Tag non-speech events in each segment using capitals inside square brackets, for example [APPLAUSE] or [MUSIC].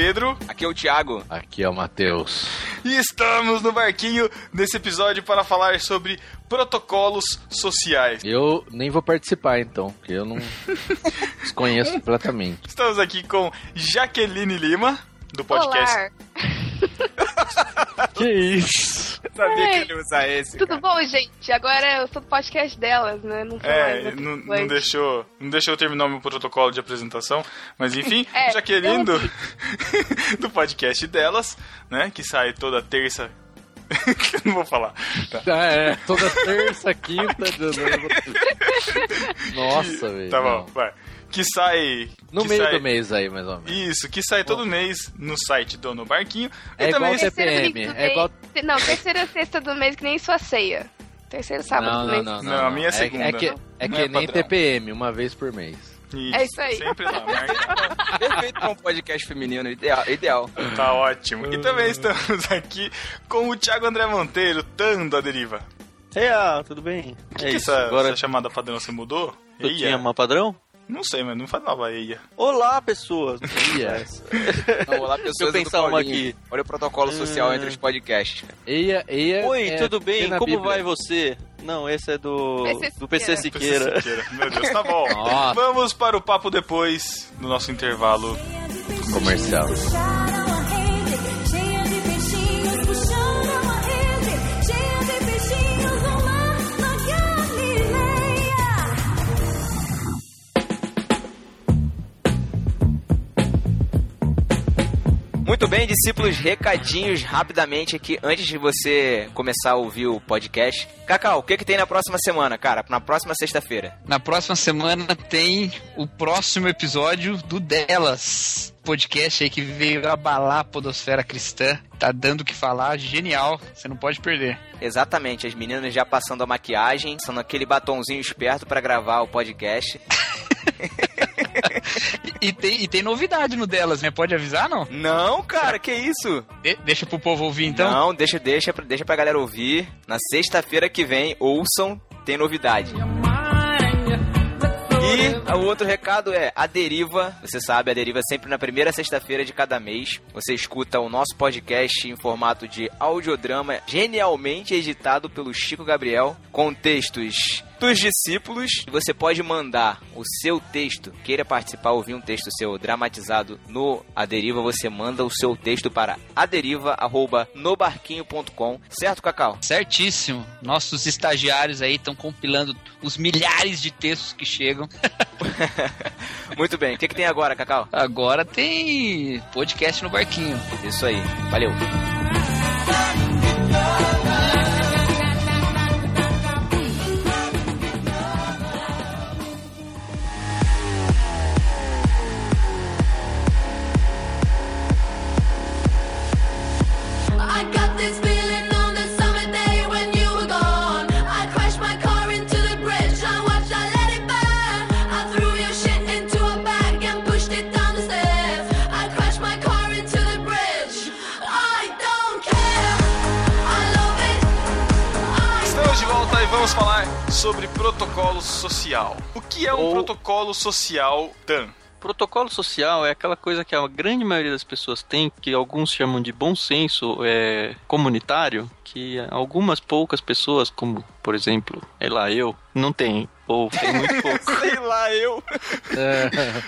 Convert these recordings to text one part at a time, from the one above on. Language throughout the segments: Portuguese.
Pedro. Aqui é o Thiago. Aqui é o Matheus. E estamos no barquinho nesse episódio para falar sobre protocolos sociais. Eu nem vou participar então, porque eu não [LAUGHS] desconheço completamente. Estamos aqui com Jaqueline Lima, do podcast. Olá. [LAUGHS] que isso? [LAUGHS] Sabia Ei, que ele ia usar esse. Tudo cara. bom, gente? Agora eu sou do podcast delas, né? Não sou É, não, não deixou, não deixou eu terminar o meu protocolo de apresentação, mas enfim, [LAUGHS] É, Jaqueline do, [LAUGHS] do podcast delas, né, que sai toda terça. Não vou falar. Tá. Ah, é, toda terça, quinta. Nossa, velho. Tá bom, não. vai. Que sai. No que meio sai- do mês aí, mais ou menos. Isso, que sai todo mês no site do No Barquinho. É e igual do é igual- mês- Não, terceira sexta do mês que nem sua ceia. Terceiro sábado Não, do não, mês. não, não. Não, a minha é É, segunda. é que, é que é nem padrão. TPM, uma vez por mês. É isso aí. Sempre lá, marca. [LAUGHS] Perfeito pra um podcast feminino, ideal. ideal. Tá ótimo. E também estamos aqui com o Thiago André Monteiro, Tando a Deriva. Eia, tudo bem? O que, é que isso, essa, agora essa chamada padrão você mudou? eu Eia? tinha uma padrão? Não sei, mas não falava eia. Olá, pessoas! [LAUGHS] Ia, Então, olá, pessoas Deixa eu pensar uma aqui. Olha o protocolo social Hum. entre os podcasts. eia, eia. Oi, é, tudo bem? na Como Bíblia. vai você? Não, esse é do, PC do PC Siqueira. Siqueira. Meu Deus, tá bom. [LAUGHS] Nossa. Vamos para o papo depois do nosso intervalo. Comercial. Muito bem, discípulos, recadinhos rapidamente aqui antes de você começar a ouvir o podcast. Cacau, o que, que tem na próxima semana, cara? Na próxima sexta-feira. Na próxima semana tem o próximo episódio do Delas. Podcast aí que veio abalar a podosfera cristã. Tá dando o que falar, genial. Você não pode perder. Exatamente, as meninas já passando a maquiagem, passando aquele batonzinho esperto pra gravar o podcast. [LAUGHS] E, tem, e tem novidade no Delas, né? Pode avisar, não? Não, cara, que isso? De- deixa pro povo ouvir então. Não, deixa, deixa, pra- deixa pra galera ouvir. Na sexta-feira que vem, ouçam, tem novidade. E o outro recado é a Deriva. Você sabe, a Deriva é sempre na primeira sexta-feira de cada mês. Você escuta o nosso podcast em formato de audiodrama, genialmente editado pelo Chico Gabriel, com textos dos discípulos. Você pode mandar o seu texto, queira participar, ouvir um texto seu dramatizado no A Deriva, você manda o seu texto para aderiva@nobarquinho.com, certo, Cacau? Certíssimo. Nossos estagiários aí estão compilando os milhares de textos que chegam. [LAUGHS] Muito bem. O que, que tem agora, Cacau? Agora tem podcast no barquinho. Isso aí. Valeu. Vamos falar sobre protocolo social. O que é um Ou- protocolo social, Tan? Protocolo social é aquela coisa que a grande maioria das pessoas tem, que alguns chamam de bom senso é, comunitário, que algumas poucas pessoas, como por exemplo, é lá eu, não tem. Ou tem muito [LAUGHS] pouco. Sei lá, eu.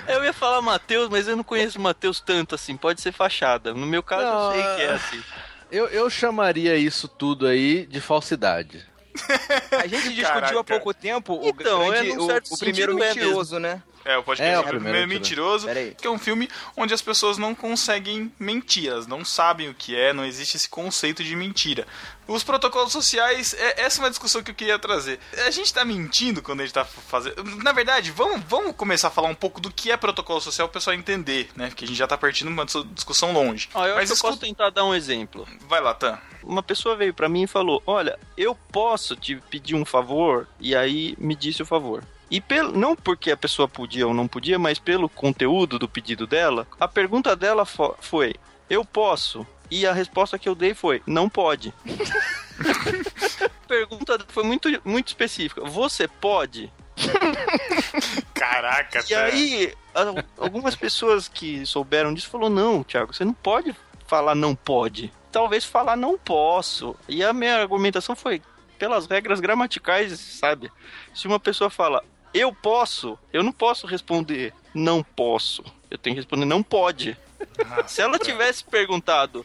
É, eu ia falar Matheus, mas eu não conheço o Matheus tanto assim, pode ser fachada. No meu caso, Não, eu sei que é é- assim. eu, eu chamaria isso tudo aí de falsidade. [LAUGHS] A gente discutiu Caraca. há pouco tempo o, Então, grande, é, o, o primeiro é mentiroso, né? É, o podcast É, o é, primeiro primeiro mentiroso. que é um filme onde as pessoas não conseguem mentir, elas não sabem o que é, não existe esse conceito de mentira. Os protocolos sociais, é, essa é uma discussão que eu queria trazer. A gente tá mentindo quando a gente tá fazendo. Na verdade, vamos, vamos começar a falar um pouco do que é protocolo social pro pessoal entender, né? Porque a gente já tá partindo de uma dis- discussão longe. Ó, eu Mas acho que eu posso tentar dar um exemplo. Vai lá, Tan. Uma pessoa veio pra mim e falou: Olha, eu posso te pedir um favor? E aí me disse o favor. E pelo, não porque a pessoa podia ou não podia, mas pelo conteúdo do pedido dela, a pergunta dela fo- foi: Eu posso? E a resposta que eu dei foi: Não pode. a [LAUGHS] pergunta foi muito, muito específica: Você pode? Caraca, E aí, algumas pessoas que souberam disso falou não, Thiago, você não pode falar não pode. Talvez falar não posso. E a minha argumentação foi pelas regras gramaticais, sabe? Se uma pessoa fala eu posso, eu não posso responder não posso. Eu tenho que responder não pode. Se ela tivesse perguntado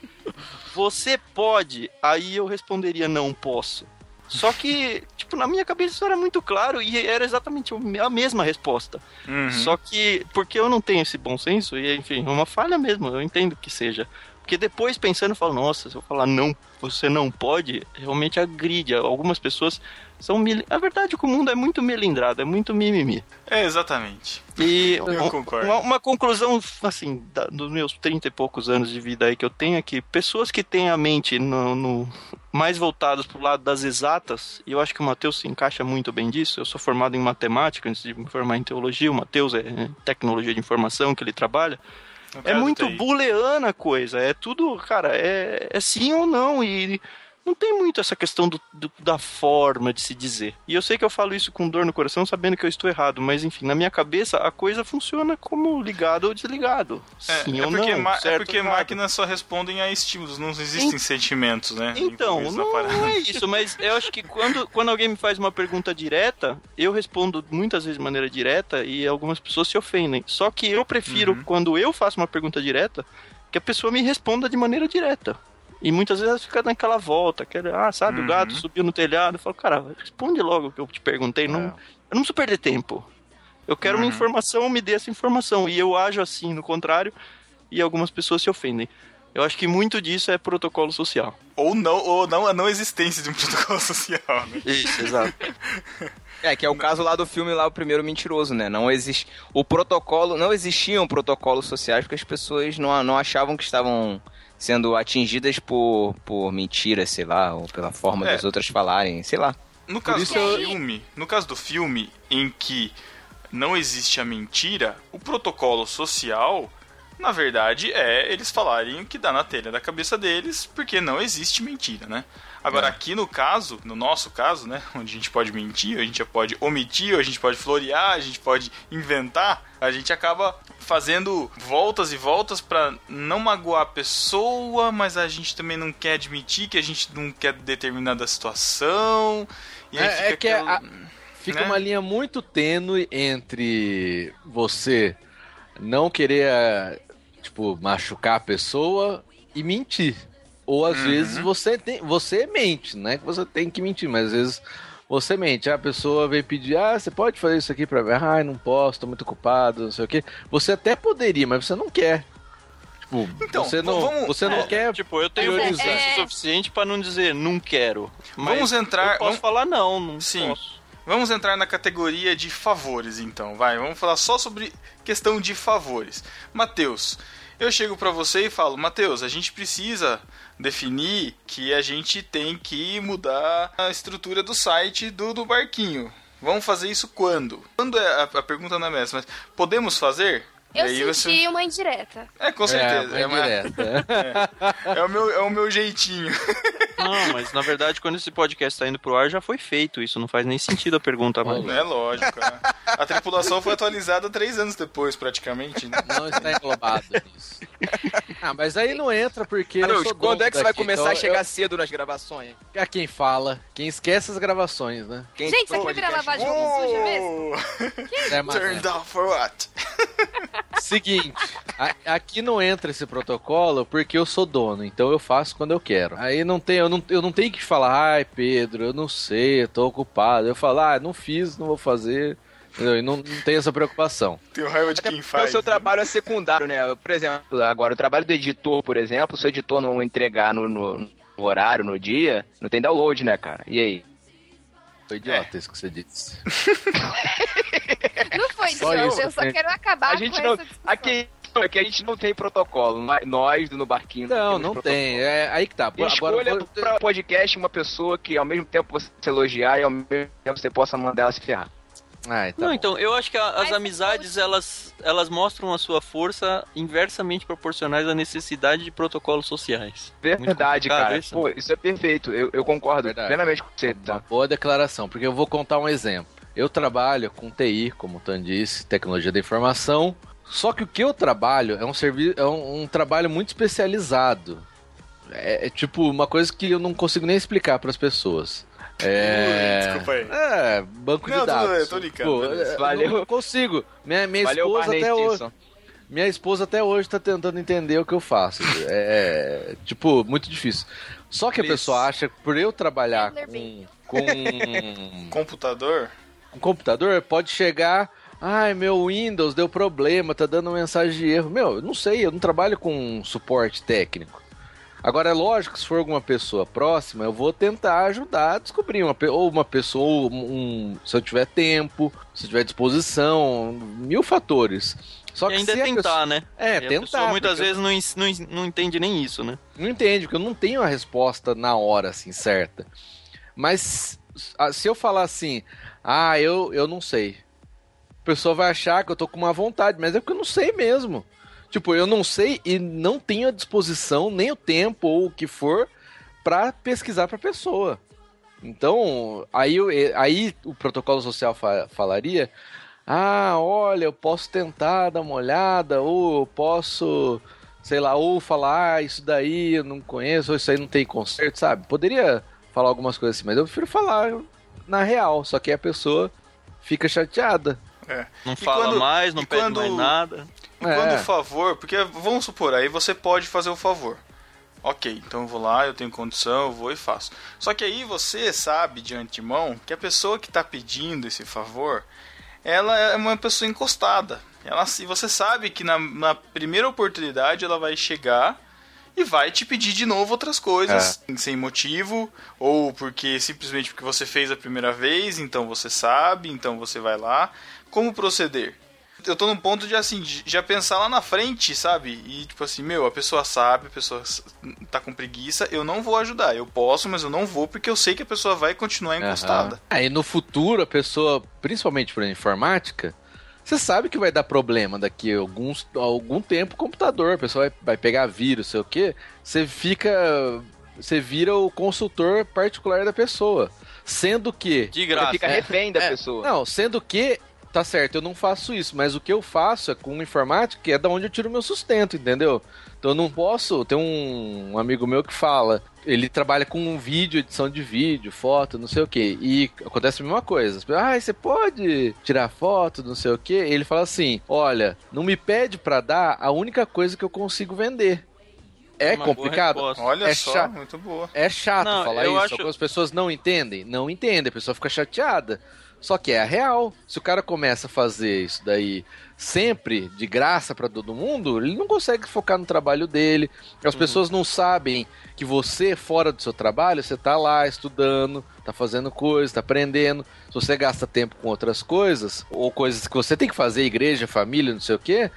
você pode, aí eu responderia não posso. Só que, tipo, na minha cabeça isso era muito claro e era exatamente a mesma resposta. Uhum. Só que, porque eu não tenho esse bom senso, e enfim, é uma falha mesmo, eu entendo que seja. Porque depois pensando, eu falo, nossa, se eu falar não, você não pode, realmente agride. Algumas pessoas são. Mil... A verdade é que o mundo é muito melindrado, é muito mimimi. É, exatamente. E Eu um- concordo. Uma, uma conclusão, assim, da- dos meus 30 e poucos anos de vida aí que eu tenho é que pessoas que têm a mente no, no- mais voltadas pro lado das exatas, e eu acho que o Matheus se encaixa muito bem disso. Eu sou formado em matemática antes de me formar em teologia, o Matheus é é tecnologia de informação que ele trabalha. É muito booleana a coisa, é tudo, cara, é, é sim ou não, e não tem muito essa questão do, do- da forma de se dizer. E eu sei que eu falo isso com dor no coração, sabendo que eu estou errado, mas enfim, na minha cabeça a coisa funciona como ligado ou desligado. É, sim é ou porque, não, é certo porque ou errado. máquinas só respondem a estímulos, não existem sentimentos, né? Então, não, não é isso, mas eu acho que quando, quando alguém me faz uma pergunta direta, eu respondo muitas vezes de maneira direta e algumas pessoas se ofendem. Só que eu prefiro, Uhum. quando eu faço uma pergunta direta, que a pessoa me responda de maneira direta. E muitas vezes ela fica naquela volta, aquela, ah, sabe, Uhum. o gato subiu no telhado. Eu falo, cara, responde logo o que eu te perguntei. Não, É. eu não preciso perder tempo. Eu quero uma Uhum. informação, me dê essa informação. E eu ajo assim, no contrário, e algumas pessoas se ofendem. Eu acho que muito disso é protocolo social. Ou não, ou não a não existência de um [LAUGHS] protocolo social, né? Isso, exato. [LAUGHS] É, que é o caso lá do filme lá, o primeiro mentiroso, né? Não existe. O protocolo. Não existiam protocolos sociais porque as pessoas não, não achavam que estavam sendo atingidas por, por mentira, sei lá, ou pela forma É. das outras falarem, sei lá. No caso isso do eu- filme, no caso do filme em que não existe a mentira, o protocolo social, na verdade, é eles falarem o que dá na telha da cabeça deles, porque não existe mentira, né? Agora, aqui no caso, no nosso caso, né, [LAUGHS] onde a gente pode mentir, a gente pode omitir, a gente pode florear, a gente pode inventar, a gente acaba fazendo voltas e voltas pra não magoar a pessoa, mas a gente também não quer admitir que a gente não quer determinada situação. E aí É- fica é que aquela- a- Fica né? uma linha muito tênue entre você não querer, eh, tipo, machucar a pessoa e mentir. Ou às Uhum. vezes você tem, você mente, não é que você tem que mentir, mas às vezes você mente. A pessoa vem pedir, ah, você pode fazer isso aqui pra mim? Ah, não posso, tô muito ocupado, não sei o quê. Você até poderia, mas você não quer. Tipo, Então, você não, vamos- você não É, quer Tipo, eu tenho é- é- suficiente pra não dizer não quero. Mas Vamos entrar- Eu posso vamos- falar não, não Sim. posso. Vamos entrar na categoria de favores, então. Vai, vamos falar só sobre questão de favores. Matheus, eu chego pra você e falo, Matheus, a gente precisa definir que a gente tem que mudar a estrutura do site do, do barquinho. Vamos fazer isso quando? Quando é a, a pergunta não é essa, mas podemos fazer? Eu E senti você- uma indireta. É, com certeza. É, É, uma uma- indireta. [LAUGHS] é o meu, é o meu jeitinho. [LAUGHS] Não, mas na verdade, quando esse podcast tá indo pro ar, já foi feito isso. Não faz nem sentido a pergunta mais. É lógico, né? A tripulação foi atualizada três anos depois, praticamente. né? Não está englobado nisso. [LAUGHS] Ah, mas aí não entra porque. eu Carlos, sou quando é que você vai daqui, começar então a chegar eu- cedo nas gravações? É quem fala, quem esquece as gravações, né? Quem Gente, isso foi aqui vira podcast? lavagem de roupa suja mesmo? Oh, É, turned off for what? Seguinte, a- aqui não entra esse protocolo porque eu sou dono, então eu faço quando eu quero. Aí não tem, eu não, eu não tenho que falar, ai Pedro, eu não sei, eu tô ocupado. Eu falo, ah, não fiz, não vou fazer. Entendeu? E não, não tem essa preocupação. Tenho raiva de Até quem faz. o seu né? trabalho é secundário, né? Por exemplo, agora o trabalho do editor, por exemplo, se o editor não entregar no, no- no horário, no dia, não tem download, né, cara? E aí? Foi idiota isso que você disse. [LAUGHS] Não foi, Só isso, eu só né? quero acabar a com gente não. Aqui, aqui a gente não tem protocolo. Nós- Nós do No Barquinho. Não, não protocolo. tem. É aí que tá. E Agora, escolha vou- pra podcast uma pessoa que ao mesmo tempo você elogiar e ao mesmo tempo você possa mandar ela se ferrar. Ai, tá Não, bom. então, eu acho que a- as Mas amizades, elas, elas mostram a sua força inversamente proporcionais à necessidade de protocolos sociais. Verdade, cara. isso, Pô, isso é perfeito. Eu, eu concordo Verdade. plenamente com você. Uma Tá? boa declaração, porque eu vou contar um exemplo. Eu trabalho com TI, como o Tan disse, tecnologia da informação. Só que o que eu trabalho é um serviço, é um, um trabalho muito especializado. É, é tipo uma coisa que eu não consigo nem explicar para as pessoas. É, Desculpa aí. é banco Não, de dados. bem, eu tô brincando, Pô, é, Valeu. Não consigo. Minha, minha Valeu, esposa Barney até hoje. Minha esposa até hoje tá tentando entender o que eu faço. É, tipo, muito difícil. Só que a pessoa acha que por eu trabalhar com, com [LAUGHS] Computador? Um computador, pode chegar. Ai, meu Windows deu problema, tá dando mensagem de erro. Meu, eu não sei, eu não trabalho com suporte técnico. Agora, é lógico que se for alguma pessoa próxima, eu vou tentar ajudar a descobrir uma, ou uma pessoa, ou um, se eu tiver tempo, se eu tiver disposição, mil fatores. Só e que ainda é tentar, pessoa- né? É, E tentar. muitas porque- vezes não, não, não entende nem isso, né? Não entende, porque eu não tenho a resposta na hora, assim, certa. Mas se eu falar assim, ah, eu, eu não sei. A pessoa vai achar que eu tô com uma vontade, mas é porque eu não sei mesmo. Tipo, eu não sei e não tenho a disposição, nem o tempo ou o que for, pra pesquisar pra pessoa. Então, aí, eu- aí o protocolo social fa- falaria: ah, olha, eu posso tentar dar uma olhada, ou eu posso, sei lá, ou falar, ah, isso daí eu não conheço, ou isso aí não tem conserto, sabe? Poderia falar algumas coisas assim, mas eu prefiro falar na real, só que a pessoa fica chateada. Não E fala quando- mais, não pede quando- mais nada. E É. quando o favor, porque vamos supor, aí você pode fazer o favor. Ok, então eu vou lá, eu tenho condição, eu vou e faço. Só que aí você sabe de antemão que a pessoa que está pedindo esse favor, ela é uma pessoa encostada. Ela, se você sabe que na, na primeira oportunidade ela vai chegar e vai te pedir de novo outras coisas sem motivo ou porque simplesmente porque você fez a primeira vez, então você sabe, então você vai lá. Como proceder? eu tô num ponto de assim, de já pensar lá na frente, sabe? E tipo assim, meu, a pessoa sabe, a pessoa tá com preguiça, eu não vou ajudar. Eu posso, mas eu não vou porque eu sei que a pessoa vai continuar encostada. Aí no futuro, a pessoa, principalmente por informática, você sabe que vai dar problema daqui a alguns, algum tempo o computador, a pessoa vai, vai pegar vírus, sei o quê, você fica. Você vira o consultor particular da pessoa. Sendo que. De Você graça. fica refém da É, pessoa. Não, sendo que, tá certo, eu não faço isso, mas o que eu faço é com informática, que é da onde eu tiro meu sustento, entendeu? Então eu não posso. Tem um, um amigo meu que fala, ele trabalha com vídeo, edição de vídeo, foto, não sei o que, e acontece a mesma coisa. Ah, você pode tirar foto, não sei o que. Ele fala assim: olha, não me pede pra dar a única coisa que eu consigo vender. É Uma complicado? Olha É só, chato. muito boa. É chato Não, falar eu isso, acho- as pessoas não entendem? Não entendem, a pessoa fica chateada. Só que é a real. Se o cara começa a fazer isso daí sempre de graça pra todo mundo, ele não consegue focar no trabalho dele. As Uhum. pessoas não sabem que você, fora do seu trabalho, você tá lá estudando, tá fazendo coisas, tá aprendendo. Se você gasta tempo com outras coisas, ou coisas que você tem que fazer, igreja, família, não sei o quê,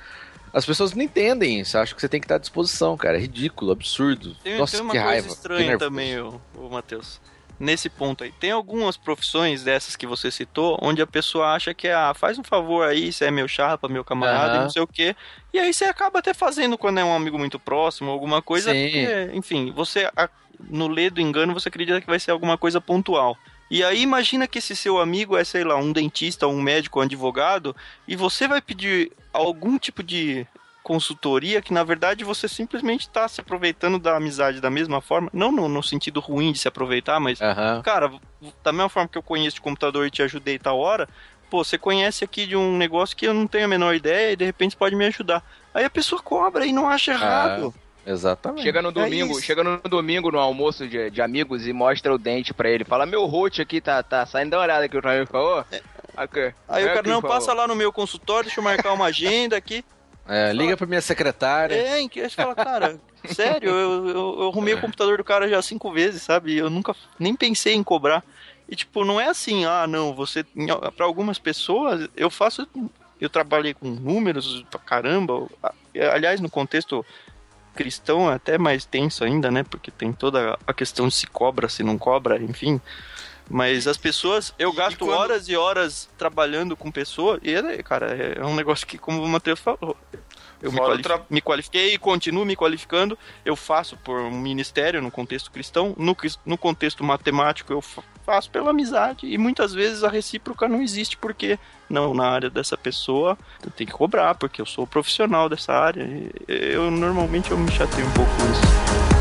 as pessoas não entendem isso. Acham que você tem que estar à disposição, cara. É ridículo, absurdo. Tem, Nossa, tem uma que coisa raiva. estranha também, ô, ô Matheus. Nesse ponto aí. Tem algumas profissões dessas que você citou, onde a pessoa acha que, ah, faz um favor aí, você é meu chapa, meu camarada, e Aham. não sei o quê. E aí você acaba até fazendo quando é um amigo muito próximo, alguma coisa. Porque, enfim, você, no lê do engano, você acredita que vai ser alguma coisa pontual. E aí imagina que esse seu amigo é, sei lá, um dentista, um médico, um advogado, e você vai pedir algum tipo de consultoria que na verdade você simplesmente está se aproveitando da amizade da mesma forma, não no, no sentido ruim de se aproveitar, mas Aham. cara, da mesma forma que eu conheço de computador e te ajudei tal hora, pô, você conhece aqui de um negócio que eu não tenho a menor ideia e de repente pode me ajudar. Aí a pessoa cobra e não acha errado. Exatamente. Chega no domingo, isso. chega no domingo no almoço de, de amigos e mostra o dente pra ele. Fala, meu rote aqui tá, tá saindo da olhada que o amigo falou. Aqui. Aí o É cara, aqui, não, passa lá no meu consultório, deixa eu marcar uma agenda aqui. É, liga pra minha secretária. É, em que você fala, cara, [LAUGHS] sério, eu, eu, eu arrumei o computador do cara já cinco vezes, sabe? Eu nunca nem pensei em cobrar. E tipo, não é assim, ah, não, você. Pra algumas pessoas, eu faço. Eu trabalhei com números pra caramba. Aliás, no contexto cristão é até mais tenso ainda, né? Porque tem toda a questão de se cobra, se não cobra, enfim. Mas as pessoas, eu E- e gasto quando- horas e horas trabalhando com pessoas, e, é, cara, é um negócio que, como o Matheus falou, eu me, quali- tra- me qualifiquei e continuo me qualificando. Eu faço por um ministério no contexto cristão, no, no contexto matemático eu fa- faço pela amizade. E muitas vezes a recíproca não existe porque, não, na área dessa pessoa eu tenho que cobrar, porque eu sou profissional dessa área. E eu normalmente eu me chateio um pouco com isso.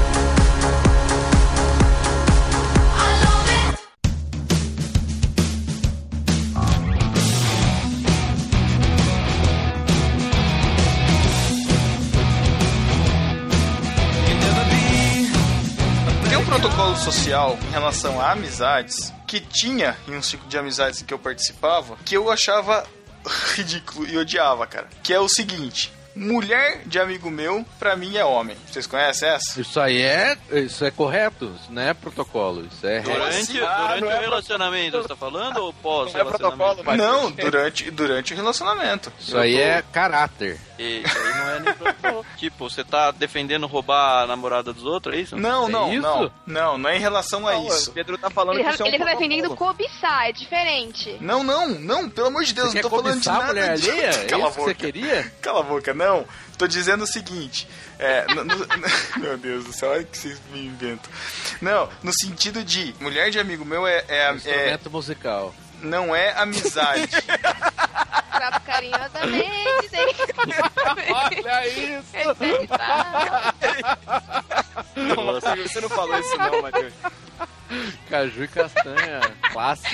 Social em relação a amizades que tinha em um ciclo de amizades que eu participava que eu achava [LAUGHS] ridículo e odiava, cara. Que é o seguinte: mulher de amigo meu, pra mim é homem. Vocês conhecem essa? Isso aí é. Isso é correto, isso não é protocolo. Isso é. Durante, Ah, durante o é relacionamento, você tá falando? Ou pós Não é protocolo, mas- Não, durante, durante o relacionamento. Isso aí é caráter. E Isso aí não é nem protocolo. [LAUGHS] tipo, você tá defendendo roubar a namorada dos outros, é isso? Não, É não, isso? não. Não, não é em relação a isso. O Pedro tá falando Ele, que isso é um ele tá defendendo cobiçar, é diferente. Não, não, não, pelo amor de Deus, Você não tô falando de a nada mulher de... alheia? [LAUGHS] É Cala a isso que você boca. queria? Cala a boca, não. Tô dizendo o seguinte. É, no- no- [LAUGHS] meu Deus do céu, olha que vocês me inventam. Não, no sentido de mulher de amigo meu é, é- é- Instrumento musical. não é amizade. Trato carinhosamente, delicadamente. Olha isso! Nossa, você não falou isso não, Matheus. Caju e castanha. Clássico.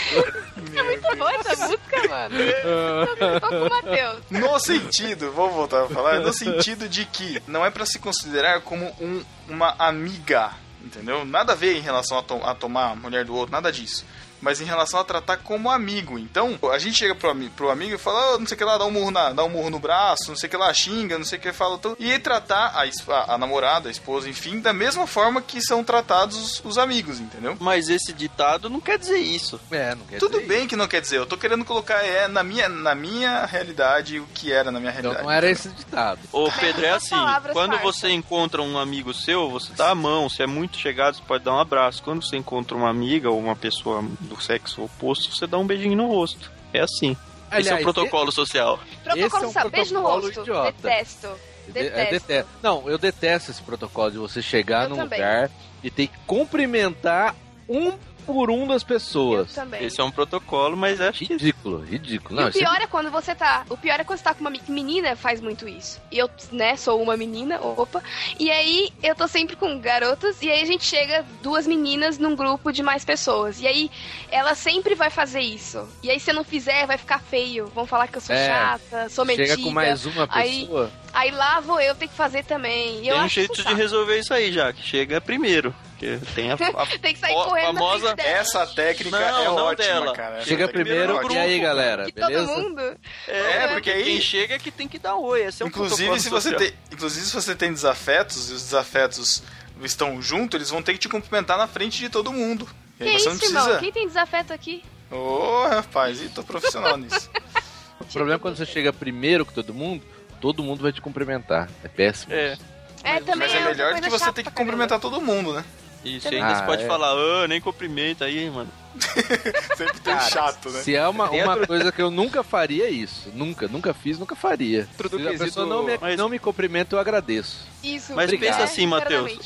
Boa essa música, mano. Eu [LAUGHS] tô com o Matheus. No sentido, vou voltar a falar, no sentido de que não é pra se considerar como um- uma amiga, entendeu? Nada a ver em relação a, to- a tomar a mulher do outro, nada disso. Mas em relação a tratar como amigo. Então, a gente chega pro, pro amigo e fala, "Ah, não sei o que lá, dá um murro, na, dá um murro no braço, não sei o que lá, xinga, não sei o que fala. tudo. E tratar a, a, a namorada, a esposa, enfim, da mesma forma que são tratados os, os amigos, entendeu? Mas esse ditado não quer dizer isso. É, não quer Tudo dizer bem que não quer dizer, eu tô querendo colocar é, na, minha, na minha realidade o que era na minha Então realidade. não era esse ditado. Ô, Pedro, é assim, quando você encontra um amigo seu, você dá a mão, se é muito chegado, você pode dar um abraço. Quando você encontra uma amiga ou uma pessoa do sexo oposto, você dá um beijinho no rosto. É assim. Esse é Aliás, o protocolo social. Protocolo Esse é um beijo no rosto. idiota. Detesto. De- é, Detesto. detesto. Não, eu detesto esse protocolo de você chegar Eu num também. lugar e ter que cumprimentar um por um das Eu pessoas. também. Esse é um protocolo, mas acho que Ridículo, ridículo. E Não, o é pior é quando você tá. O pior é quando você tá com uma menina, faz muito isso. E eu, né, sou uma menina, opa. E aí eu tô sempre com garotas, e aí a gente chega duas meninas num grupo de mais pessoas. E aí ela sempre vai fazer isso. E aí se eu não fizer, vai ficar feio. Vão falar que eu sou É. chata, sou metida. Chega com mais uma Aí- pessoa. Aí lá vou eu ter que fazer também. E eu tem um acho jeito de resolver isso aí já, que chega primeiro. Que tem a, a [LAUGHS] Tem que sair correndo famosa-. Essa técnica Não, é não ótima, dela. cara. Chega primeiro, é grupo, e aí, galera? De todo Beleza? mundo. É, porque aí- quem chega é que tem que dar oi. Esse é um Inclusive, se você tem, inclusive, se você tem desafetos e os desafetos estão juntos, eles vão ter que te cumprimentar na frente de todo mundo. E Que você não isso, irmão? precisa. Quem tem desafeto aqui? Ô, rapaz, e tô profissional nisso. [LAUGHS] O problema é quando você chega primeiro que todo mundo, todo mundo vai te cumprimentar. É péssimo. É, isso. É, também Mas é outra melhor do que você ter que cumprimentar todo mundo, né? Isso. E ainda Ah, você pode é. falar, ah, nem cumprimenta aí, mano. [LAUGHS] Sempre tem chato, né? Se é uma, uma coisa que eu nunca faria é isso. Nunca, nunca fiz, nunca faria. Dentro do Se a pessoa não me, Mas- não me cumprimenta, eu agradeço. Isso. Mas pensa assim, Matheus.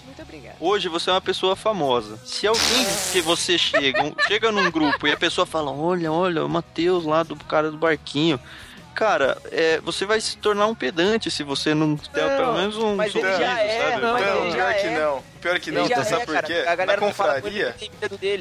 Hoje você é uma pessoa famosa. Se alguém que você chega, um- chega num grupo e a pessoa fala, olha, olha, o Matheus lá do cara do barquinho. Cara, é, você vai se tornar um pedante se você não der Não, pelo menos um mas ele sorriso, já é, sabe? não, mas Não, ele pior já que é. não. Pior que não, Ele já sabe é, por cara. quê? A Na ele, confraria.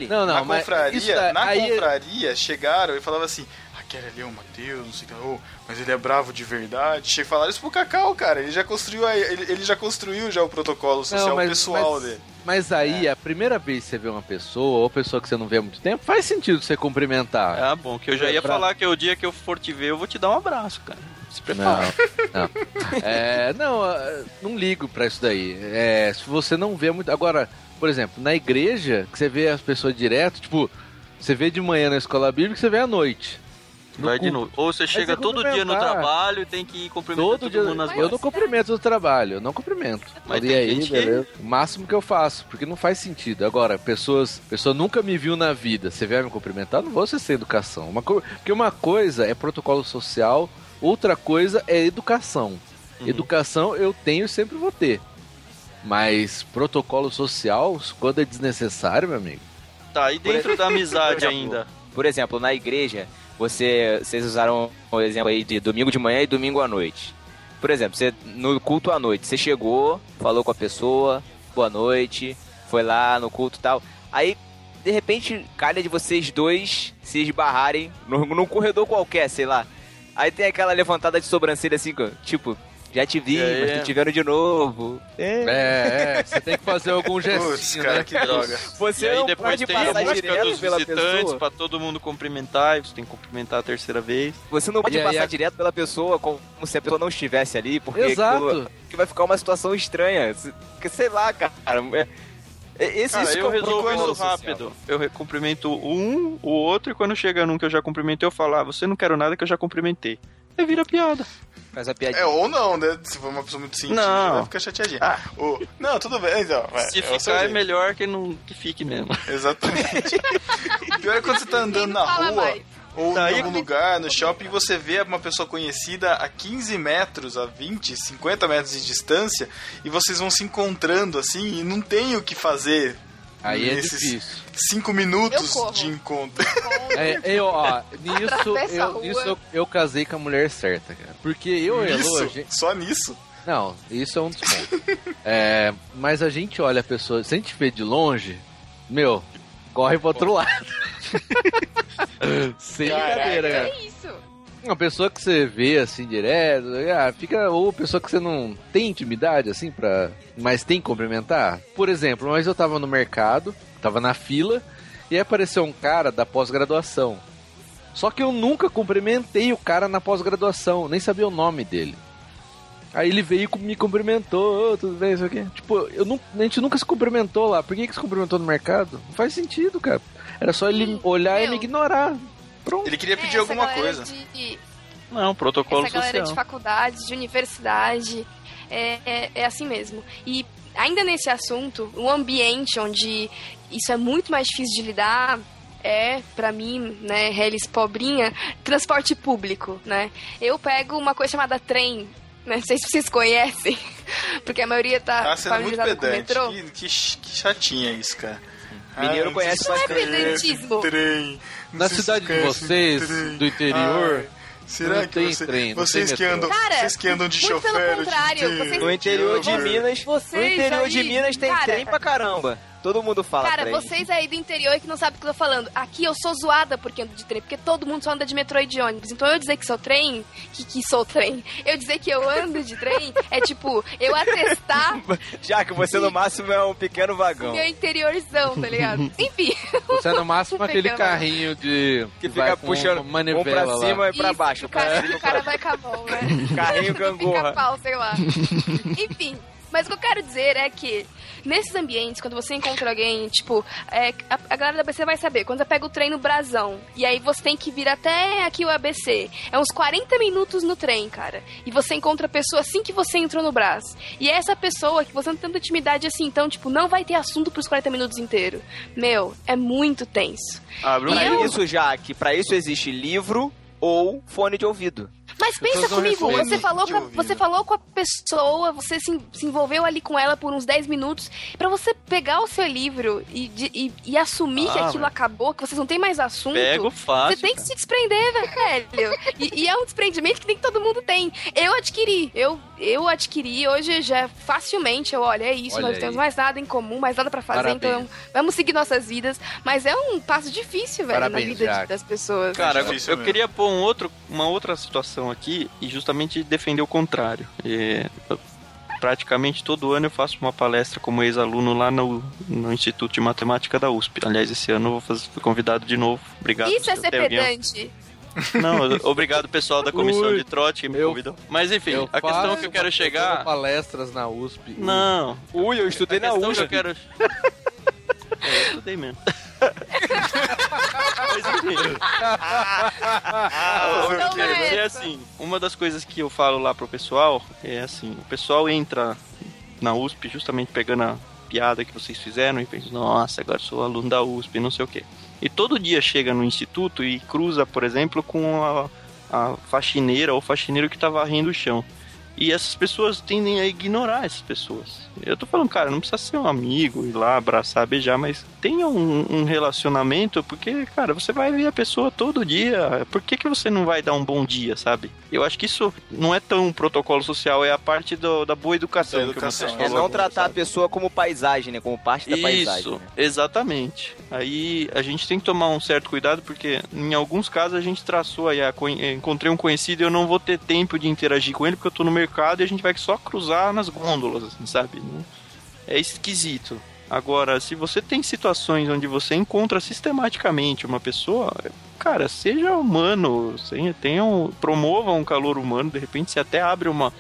Não, não, na confraria, isso é- na aí- confraria chegaram e falavam assim, aquele ali é o Matheus, não sei o que, oh, mas ele é bravo de verdade. Chega e falaram isso pro Cacau, cara. Ele já construiu, a- ele, ele já construiu já o protocolo social mas- pessoal mas- dele. Mas aí, a primeira vez que você vê uma pessoa, ou pessoa que você não vê há muito tempo, faz sentido você cumprimentar. Ah, bom, que eu já ia Pra- falar que o dia que eu for te ver, eu vou te dar um abraço, cara. Se prepara. Não, não. [LAUGHS] É, não, ah, não ligo pra isso daí. É, se você não vê muito. Agora, por exemplo, na igreja, que você vê as pessoas direto, tipo, você vê de manhã na escola bíblica e você vê à noite. No Vai de culto. novo. Ou você chega você todo dia no trabalho e tem que ir cumprimentar Todo todo, dia. mundo nas Eu não cumprimento o trabalho, eu não cumprimento. Mas e aí, que- beleza. O máximo que eu faço, porque não faz sentido. Agora, pessoas. Pessoa nunca me viu na vida. Você vai me cumprimentar? Não vou ser sem educação. Uma co... Porque uma coisa é protocolo social, outra coisa é educação. Uhum. Educação eu tenho e sempre vou ter. Mas protocolo social, quando é desnecessário, meu amigo, Tá, e dentro da amizade ainda? Por exemplo, na igreja, você, vocês usaram o exemplo aí de domingo de manhã e domingo à noite. Por exemplo, você, no culto à noite, você chegou, falou com a pessoa, boa noite, foi lá no culto e tal. Aí, de repente, calha de vocês dois se esbarrarem [LAUGHS] num, num corredor qualquer, sei lá. Aí tem aquela levantada de sobrancelha assim, tipo, já te vi, É. mas tô te vendo de novo. É. É, é, você tem que fazer algum Putz, gestinho, cara, né? que droga. Você e aí não depois pode tem a passar música direto dos pela visitantes pessoa. pra todo mundo cumprimentar, e você tem que cumprimentar a terceira vez. Você não pode E aí passar a- direto pela pessoa como se a pessoa não estivesse ali, porque Exato. que vai ficar uma situação estranha. Se- que Sei lá, cara. É- é- Esse, Cara, é eu resolvo isso social. rápido. Eu cumprimento um, o outro, e quando chega num que eu já cumprimentei, eu falo, ah, você não quero nada que eu já cumprimentei. Aí vira piada. Faz a piadinha. É, ou não, né? Se for uma pessoa muito sentida, Não. vai ficar chateadinha. Ah. Ou- não, tudo bem, então. vai, Se é o ficar é melhor que não que fique mesmo. [LAUGHS] Exatamente. o [LAUGHS] pior é quando você tá andando na rua mais. ou Tá, em algum lugar, no shopping, e você vê uma pessoa conhecida a 15 metros, a 20, 50 metros de distância, e vocês vão se encontrando assim, e não tem o que fazer. Aí é nesses difícil. Cinco minutos de encontro. É, eu, ó, nisso, eu, nisso eu, eu casei com a mulher certa, cara. Porque eu e a gente... só nisso. Não, isso é um dos pontos. É, mas a gente olha a pessoa, se a gente vê de longe, meu, corre pro outro lado. [LAUGHS] Sem brincadeira, cara. É isso. Uma pessoa que você vê assim direto, ah, fica. Ou pessoa que você não tem intimidade, assim, pra. Mas tem que cumprimentar. Por exemplo, vez eu tava no mercado, tava na fila, e aí apareceu um cara da pós-graduação. Só que eu nunca cumprimentei o cara na pós-graduação, nem sabia o nome dele. Aí ele veio e me cumprimentou, "Ô, tudo bem, isso aqui. Tipo, eu não, a gente nunca se cumprimentou lá. Por que, que se cumprimentou no mercado? Não faz sentido, cara. Era só ele olhar e meu. me ignorar. Pronto. Ele queria pedir É, alguma coisa. de- Não, protocolo essa galera social. de faculdade, de universidade, é, é, é assim mesmo. E ainda nesse assunto, o ambiente onde isso é muito mais difícil de lidar é, pra mim, né, Hellis pobrinha, transporte público, né? Eu pego uma coisa chamada trem, né? Não sei se vocês conhecem, [LAUGHS] porque a maioria tá Tá sendo muito familiarizada com o pedante. metrô. Que, que, que chatinha isso, cara. Mineiro Ai, conhece não Não é pedantismo. Trem. Na cidade de vocês, trem. do interior, Ai, será não que tem você- trem, vocês tem que andam, Cara, vocês que andam de muito pelo chofer, o dia contrário, inteiro, vocês- No interior de Minas, no Vocês interior de aí, Minas tem cara, trem pra caramba. Todo mundo fala Cara, trem. vocês aí do interior que não sabem o que eu tô falando. Aqui eu sou zoada porque ando de trem, porque todo mundo só anda de metrô e de ônibus. Então eu dizer que sou trem, que, que sou trem, eu dizer que eu ando de trem, é tipo, eu atestar [LAUGHS] Já que você no máximo é um pequeno vagão. meu interiorzão, tá ligado? [LAUGHS] Enfim. Você é no máximo [LAUGHS] aquele carrinho de. Que fica puxando uma um manivela pra cima lá. e pra Isso, baixo. O cara, pra cima, o cara vai com a mão, né? Carrinho Fica gangorra. pau, sei lá. Enfim. Mas o que eu quero dizer é que, nesses ambientes, quando você encontra alguém, tipo, é, a, a galera da ABC vai saber, quando você pega o trem no Brasão, e aí você tem que vir até aqui o ABC, é uns 40 minutos no trem, cara. E você encontra a pessoa assim que você entrou no Brás. E é essa pessoa que você não tem tanta intimidade assim, então, tipo, não vai ter assunto pros 40 minutos inteiros. Meu, é muito tenso. Um E Pra eu- isso, já que pra isso existe livro ou fone de ouvido. Mas pensa comigo, você falou, você falou com a pessoa, você se, se envolveu ali com ela por uns 10 minutos, pra você pegar o seu livro e, de- e, e assumir que Ah, aquilo mas- acabou, que vocês não tem mais assunto. Pego fácil. Você tem que se desprender, velho. E, e é um desprendimento que nem todo mundo tem. Eu adquiri, eu, eu adquiri hoje já facilmente. Eu, olha, é isso, Olha nós aí. temos mais nada em comum, mais nada pra fazer, Parabéns. então vamos seguir nossas vidas. Mas é um passo difícil, velho, Parabéns, na vida das pessoas. Cara, eu mesmo. queria pôr um outro, uma outra situação aqui e justamente defender o contrário. É, eu- praticamente todo ano eu faço uma palestra como ex-aluno lá no, no Instituto de Matemática da USP. Aliás, esse ano eu vou fazer, fui convidado de novo. Obrigado. Isso é se ser tem alguém- pedante. Não, obrigado pessoal da comissão Ui, de trote que me eu- convidou. Mas enfim, Eu a questão que eu quero chegar. palestras na USP. Não, Ui, eu estudei a na questão que USP. eu quero. [LAUGHS] É, eu estudei mesmo. [LAUGHS] Mas enfim. Ah, Não eu quero é dizer essa. assim, uma das coisas que eu falo lá pro pessoal é assim, o pessoal entra na USP justamente pegando a piada que vocês fizeram e pensa, nossa, agora sou aluno da USP, não sei o quê. E todo dia chega no instituto e cruza, por exemplo, com a, a faxineira ou faxineiro que tá varrendo o chão. E essas pessoas tendem a ignorar essas pessoas. Eu tô falando, cara, não precisa ser um amigo, ir lá, abraçar, beijar, mas tenha um, um relacionamento, porque, cara, você vai ver a pessoa todo dia. Por que, que você não vai dar um bom dia, sabe? Eu acho que isso não é tão protocolo social, é a parte do- da boa educação. Da educação, É não tratar a sabe? pessoa como paisagem, né? Como parte da paisagem. Isso, né? exatamente. Aí a gente tem que tomar um certo cuidado, porque em alguns casos a gente traçou aí, a encontrei um conhecido e eu não vou ter tempo de interagir com ele, porque eu tô no mercado e a gente vai só cruzar nas gôndolas, assim, sabe? É esquisito. Agora, se você tem situações onde você encontra sistematicamente uma pessoa, cara, seja humano, tenha um- promova um calor humano, de repente você até abre uma,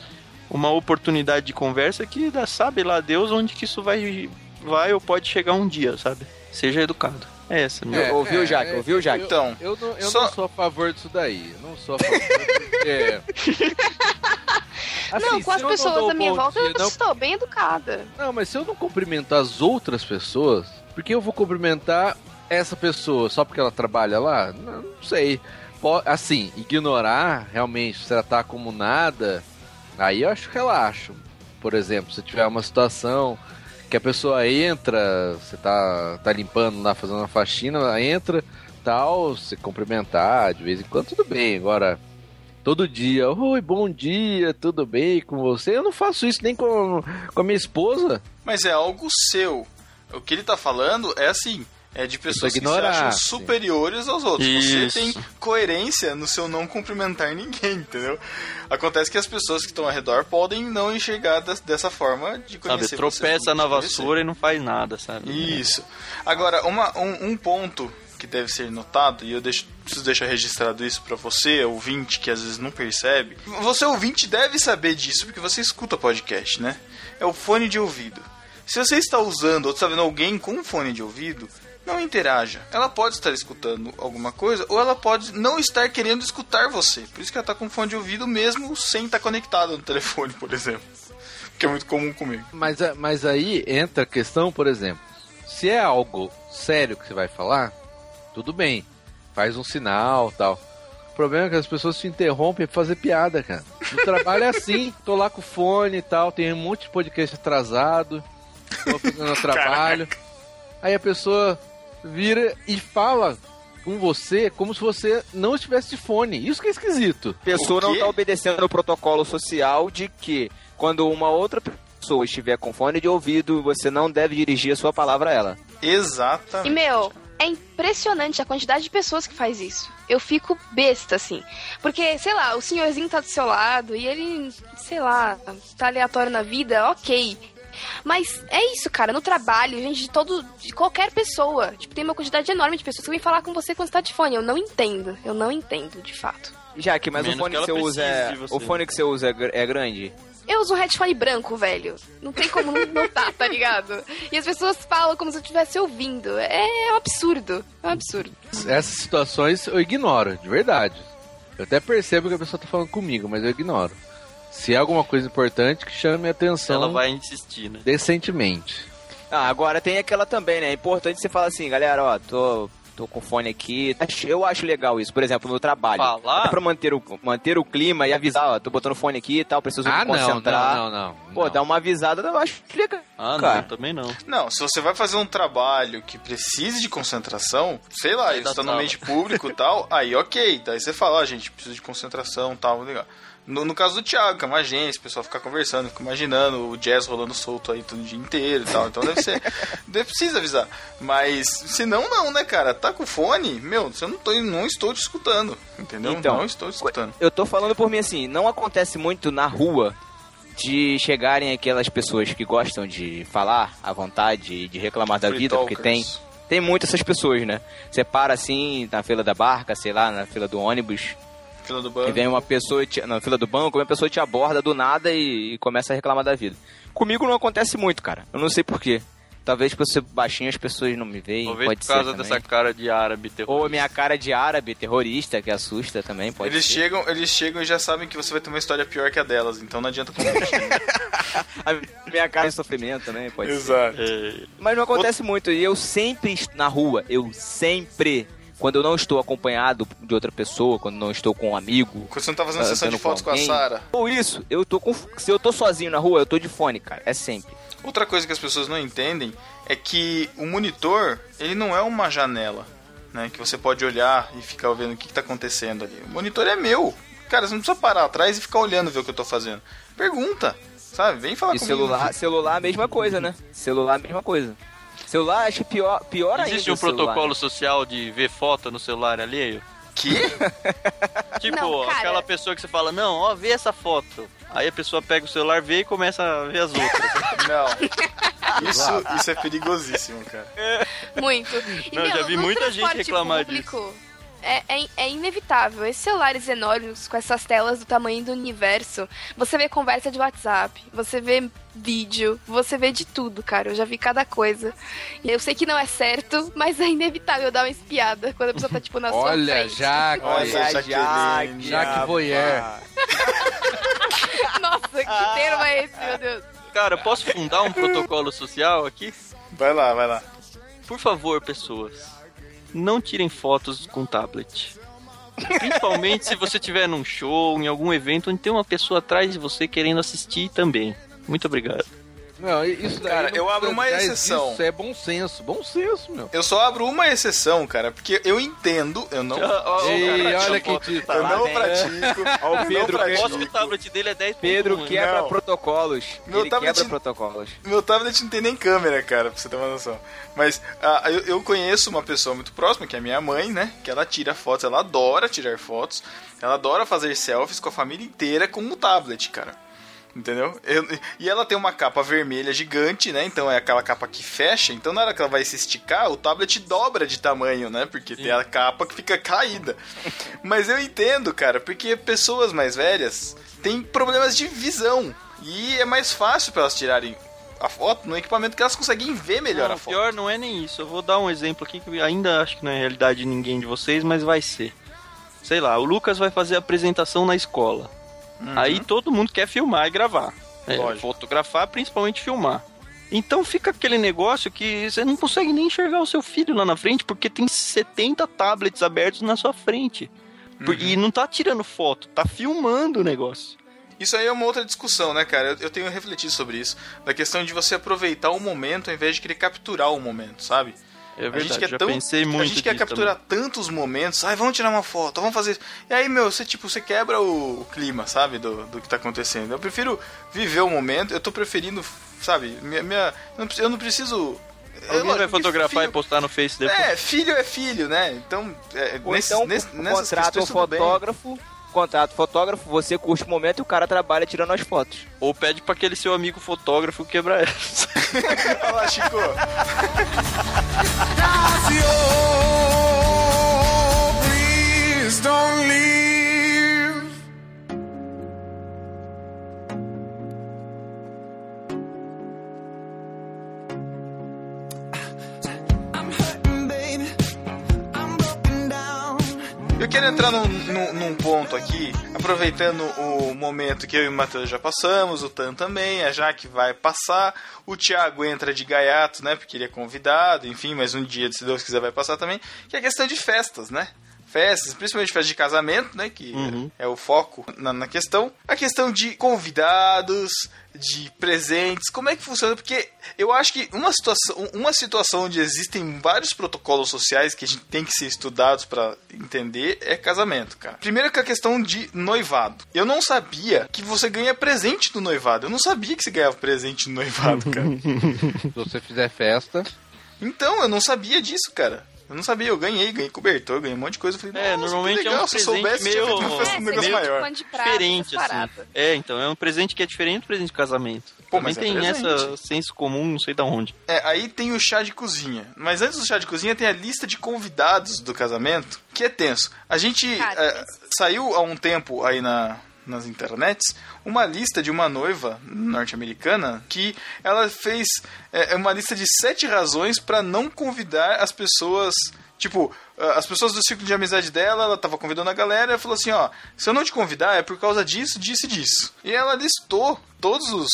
uma oportunidade de conversa que dá, sabe lá Deus onde que isso vai, vai ou pode chegar um dia, sabe? Seja educado. É essa. É, ouviu, Jaque? Ouviu, Jaque? Então, Eu, não, eu Só- não sou a favor disso daí. Eu não sou a favor porque... [LAUGHS] Assim, não, com as eu pessoas da minha volta dia, eu não estou bem educada. Não, mas se eu não cumprimento as outras pessoas, por que eu vou cumprimentar essa pessoa só porque ela trabalha lá? Não, não sei. Assim, ignorar realmente, se tratar como nada, aí eu acho que relaxo. Por exemplo, se tiver uma situação que a pessoa entra, você tá, tá limpando lá, fazendo uma faxina, ela entra, tal, se cumprimentar de vez em quando, tudo bem. Agora, todo dia, oi, bom dia, tudo bem com você? Eu não faço isso nem com, com a minha esposa. mas é algo seu. O que ele tá falando é assim. É de pessoas que se acham superiores aos outros. Isso. Você tem coerência no seu não cumprimentar ninguém, [LAUGHS] entendeu? Acontece que as pessoas que estão ao redor podem não enxergar des- dessa forma de Sabe, conhecer você, tropeça de na vassoura e não faz nada, sabe? Isso. Agora, uma- um, um ponto que deve ser notado, e eu deixo- preciso deixar registrado isso pra você, ouvinte, que às vezes não percebe. Você, ouvinte, deve saber disso, porque você escuta podcast, né? É o fone de ouvido. Se você está usando ou está vendo alguém com um fone de ouvido, não interaja. Ela pode estar escutando alguma coisa, ou ela pode não estar querendo escutar você. Por isso que ela está com fone de ouvido mesmo sem estar conectada no telefone, por exemplo. Que é muito comum comigo. Mas, a- mas aí entra a questão, por exemplo, se é algo sério que você vai falar, tudo bem, faz um sinal tal. O problema é que as pessoas te interrompem pra fazer piada, cara. No trabalho é assim, [LAUGHS] tô lá com o fone e tal, tem um monte de podcast atrasado, tô fazendo o [LAUGHS] trabalho. Aí a pessoa vira e fala com você como se você não estivesse de fone. Isso que é esquisito. A pessoa não quê? tá obedecendo o protocolo social de que quando uma outra pessoa estiver com fone de ouvido, você não deve dirigir a sua palavra a ela. Exatamente. E, meu, é impressionante a quantidade de pessoas que faz isso. Eu fico besta, assim. Porque, sei lá, o senhorzinho tá do seu lado e ele, sei lá, tá aleatório na vida, ok. Mas é isso, cara, no trabalho, gente, de todo. de qualquer pessoa. Tipo, tem uma quantidade enorme de pessoas que vêm falar com você quando você tá de fone. Eu não entendo. Eu não entendo, de fato. Jaque, mas o Menos fone que que, você usa é, você. o fone que você usa é é grande? Eu uso um headphone branco, velho. Não tem como não notar, tá ligado? E as pessoas falam como se eu estivesse ouvindo. É um absurdo. É um absurdo. Essas situações eu ignoro, de verdade. Eu até percebo que a pessoa tá falando comigo, mas eu ignoro. Se é alguma coisa importante, que chame a atenção Ela vai insistir, né? decentemente. Ah, agora tem aquela também, né? É importante você falar assim, galera, ó, tô, tô com fone aqui. Eu acho legal isso, por exemplo, no trabalho. Falar? Dá pra manter o, manter o clima e avisar, ó, tô botando fone aqui e tal, preciso Ah, me não, não, concentrar. não, não. Pô, não. dá uma avisada, eu acho legal. Ah, cara. não, também não. Não, se você vai fazer um trabalho que precise de concentração, sei lá, dá tá no ambiente público e tal, aí ok. Daí você fala, ó, gente, preciso de concentração e tal, legal. No, no caso do Thiago, que é uma agência, o pessoal fica conversando, fica imaginando o jazz rolando solto aí todo dia inteiro e tal. Então deve ser. [LAUGHS] deve precisa avisar. Mas se não, não, né, cara? Tá com fone, meu, você não, tô, não estou te escutando. Entendeu? Então, não estou te escutando. Eu tô falando por mim assim, não acontece muito na rua de chegarem aquelas pessoas que gostam de falar à vontade, de reclamar da Free vida, porque tem talkers. tem muitas essas pessoas, né? Você para assim na fila da barca, sei lá, na fila do ônibus, Fila do e banco. vem uma pessoa te- na fila do banco, uma pessoa te aborda do nada e, e começa a reclamar da vida. Comigo não acontece muito, cara. Eu não sei porquê. Talvez por ser baixinho as pessoas não me veem, Talvez pode por ser causa também. dessa cara de árabe terrorista. Ou a minha cara de árabe terrorista que assusta também, pode Eles ser. chegam, eles chegam e já sabem que você vai ter uma história pior que a delas, então não adianta competir. [LAUGHS] A minha cara de sofrimento também, pode ser. Exato. É, Mas não acontece muito. E eu sempre, na rua, eu sempre quando eu não estou acompanhado de outra pessoa, quando não estou com um amigo. Quando você não tá fazendo Ah, sessão de tendo com fotos com a. Sara. Ou isso, eu tô com. Se eu tô sozinho na rua, eu tô de fone, cara. É sempre. Outra coisa que as pessoas não entendem é que o monitor, ele não é uma janela, né? Que você pode olhar e ficar vendo o que, que tá acontecendo ali. O monitor é meu. Cara, você não precisa parar atrás e ficar olhando ver o que eu tô fazendo. Pergunta, sabe? Vem falar E comigo. celular, celular a mesma coisa, né? Celular a mesma coisa. Celular acho pior, pior ainda. Existe um o celular, protocolo né? social de ver foto no celular alheio? Que? [LAUGHS] Tipo, Não, aquela pessoa que você fala, não, ó, vê essa foto. Aí a pessoa pega o celular, vê e começa a ver as outras. [LAUGHS] Não. Isso, isso é perigosíssimo, cara. Muito. E, Não, meu, já vi muita gente reclamar público, É, é, é inevitável. Esses celulares enormes, com essas telas do tamanho do universo, você vê conversa de WhatsApp, você vê vídeo, você vê de tudo, cara. Eu já vi cada coisa. E eu sei que não é certo, mas é inevitável dar uma espiada quando a pessoa tá, tipo, na sua Olha, frente. Jaque. Olha, Jaqueline. Jaque Voyeur. Nossa, que termo é esse, meu Deus? Cara, eu posso fundar um protocolo social aqui? Vai lá, vai lá. Por favor, pessoas, não tirem fotos com tablet. Principalmente se você estiver num show, em algum evento onde tem uma pessoa atrás de você querendo assistir também. Muito obrigado. Não, isso daí Cara, não eu abro uma exceção. Isso é bom senso. Bom senso, meu. Eu só abro uma exceção, cara, porque eu entendo, eu não. [LAUGHS] Ei, olha quem te... Eu lá não vem. pratico. [LAUGHS] Ó, o eu Pedro Posso que o tablet dele é 10 Pedro quebra Não. protocolos. Meu Ele tablet- quebra protocolos. Meu tablet não tem nem câmera, cara, pra você ter uma noção. Mas ah, eu, eu conheço uma pessoa muito próxima, que é a minha mãe, né? Que ela tira fotos, ela adora tirar fotos. Ela adora fazer selfies com a família inteira com o tablet, cara. Entendeu? Eu- e ela tem uma capa vermelha gigante, né? Então é aquela capa que fecha. Então na hora que ela vai se esticar, o tablet dobra de tamanho, né? Porque tem a capa que fica caída. Mas eu entendo, cara, porque pessoas mais velhas têm problemas de visão. E é mais fácil pra elas tirarem a foto no equipamento que elas conseguem ver melhor Não, a foto. pior não é nem isso. Eu vou dar um exemplo aqui que ainda acho que não é realidade de ninguém de vocês, mas vai ser. Sei lá, o Lucas vai fazer a apresentação na escola. Aí todo mundo quer filmar e gravar. É, fotografar, principalmente filmar. Então fica aquele negócio que você não consegue nem enxergar o seu filho lá na frente porque tem 70 tablets abertos na sua frente. Por- E não tá tirando foto, tá filmando o negócio. Isso aí é uma outra discussão, né, cara? Eu, eu tenho refletido sobre isso. Da questão de você aproveitar o momento ao invés de querer capturar o momento, sabe? É a verdade, gente quer já tão, pensei muito A gente quer disso capturar tantos momentos. Ai, vamos tirar uma foto, vamos fazer isso. E aí, meu, você tipo, você quebra o, o clima, sabe, do, do que tá acontecendo. Eu prefiro viver o momento, eu tô preferindo, sabe, minha. minha eu, não, preciso- eu não preciso. é Alguém vai fotografar filho- e postar no Face depois. É, filho é filho, né? Então, é, nesse, então, nesse, nessas contrata um fotógrafo, contrata um fotógrafo, você curte o momento e o cara trabalha tirando as fotos. Ou pede pra aquele seu amigo fotógrafo quebrar essa. [LAUGHS] Olha lá, Chico. please don't leave. Eu quero entrar num, num- num ponto aqui, aproveitando o momento que eu e o Matheus já passamos, o Tan também, a Jaque vai passar, o Thiago entra de gaiato, né, porque ele é convidado, enfim, mas um dia, se Deus quiser, vai passar também, que é a questão de festas, né? Festas, principalmente festas de casamento, né, que é o foco na, na questão. A questão de convidados, de presentes, como é que funciona? Porque eu acho que uma situação, uma situação onde existem vários protocolos sociais que a gente tem que ser estudados pra entender é casamento, cara. Primeiro que a questão de noivado. Eu não sabia que você ganha presente no noivado. Eu não sabia que você ganhava presente no noivado, cara. [LAUGHS] Se você fizer festa, então, eu não sabia disso, cara. Eu não sabia, eu ganhei, ganhei cobertor, ganhei um monte de coisa. Eu falei, É, normalmente é legal, um se soubesse, tinha feito meio- festa, É, um negócio maior. pano de prata, diferente, assim. É, então, é um presente que é diferente do presente de casamento. Pô, Também mas é tem presente. essa senso comum, não sei da onde. É, aí tem o chá de cozinha. Mas antes do chá de cozinha tem a lista de convidados do casamento, que é tenso. A gente Cara, é, saiu há um tempo aí na, nas internets uma lista de uma noiva norte-americana que ela fez é, uma lista de sete razões pra não convidar as pessoas. Tipo, as pessoas do ciclo de amizade dela, ela tava convidando a galera e falou assim: ó, se eu não te convidar é por causa disso, disso e disso. E ela listou todos os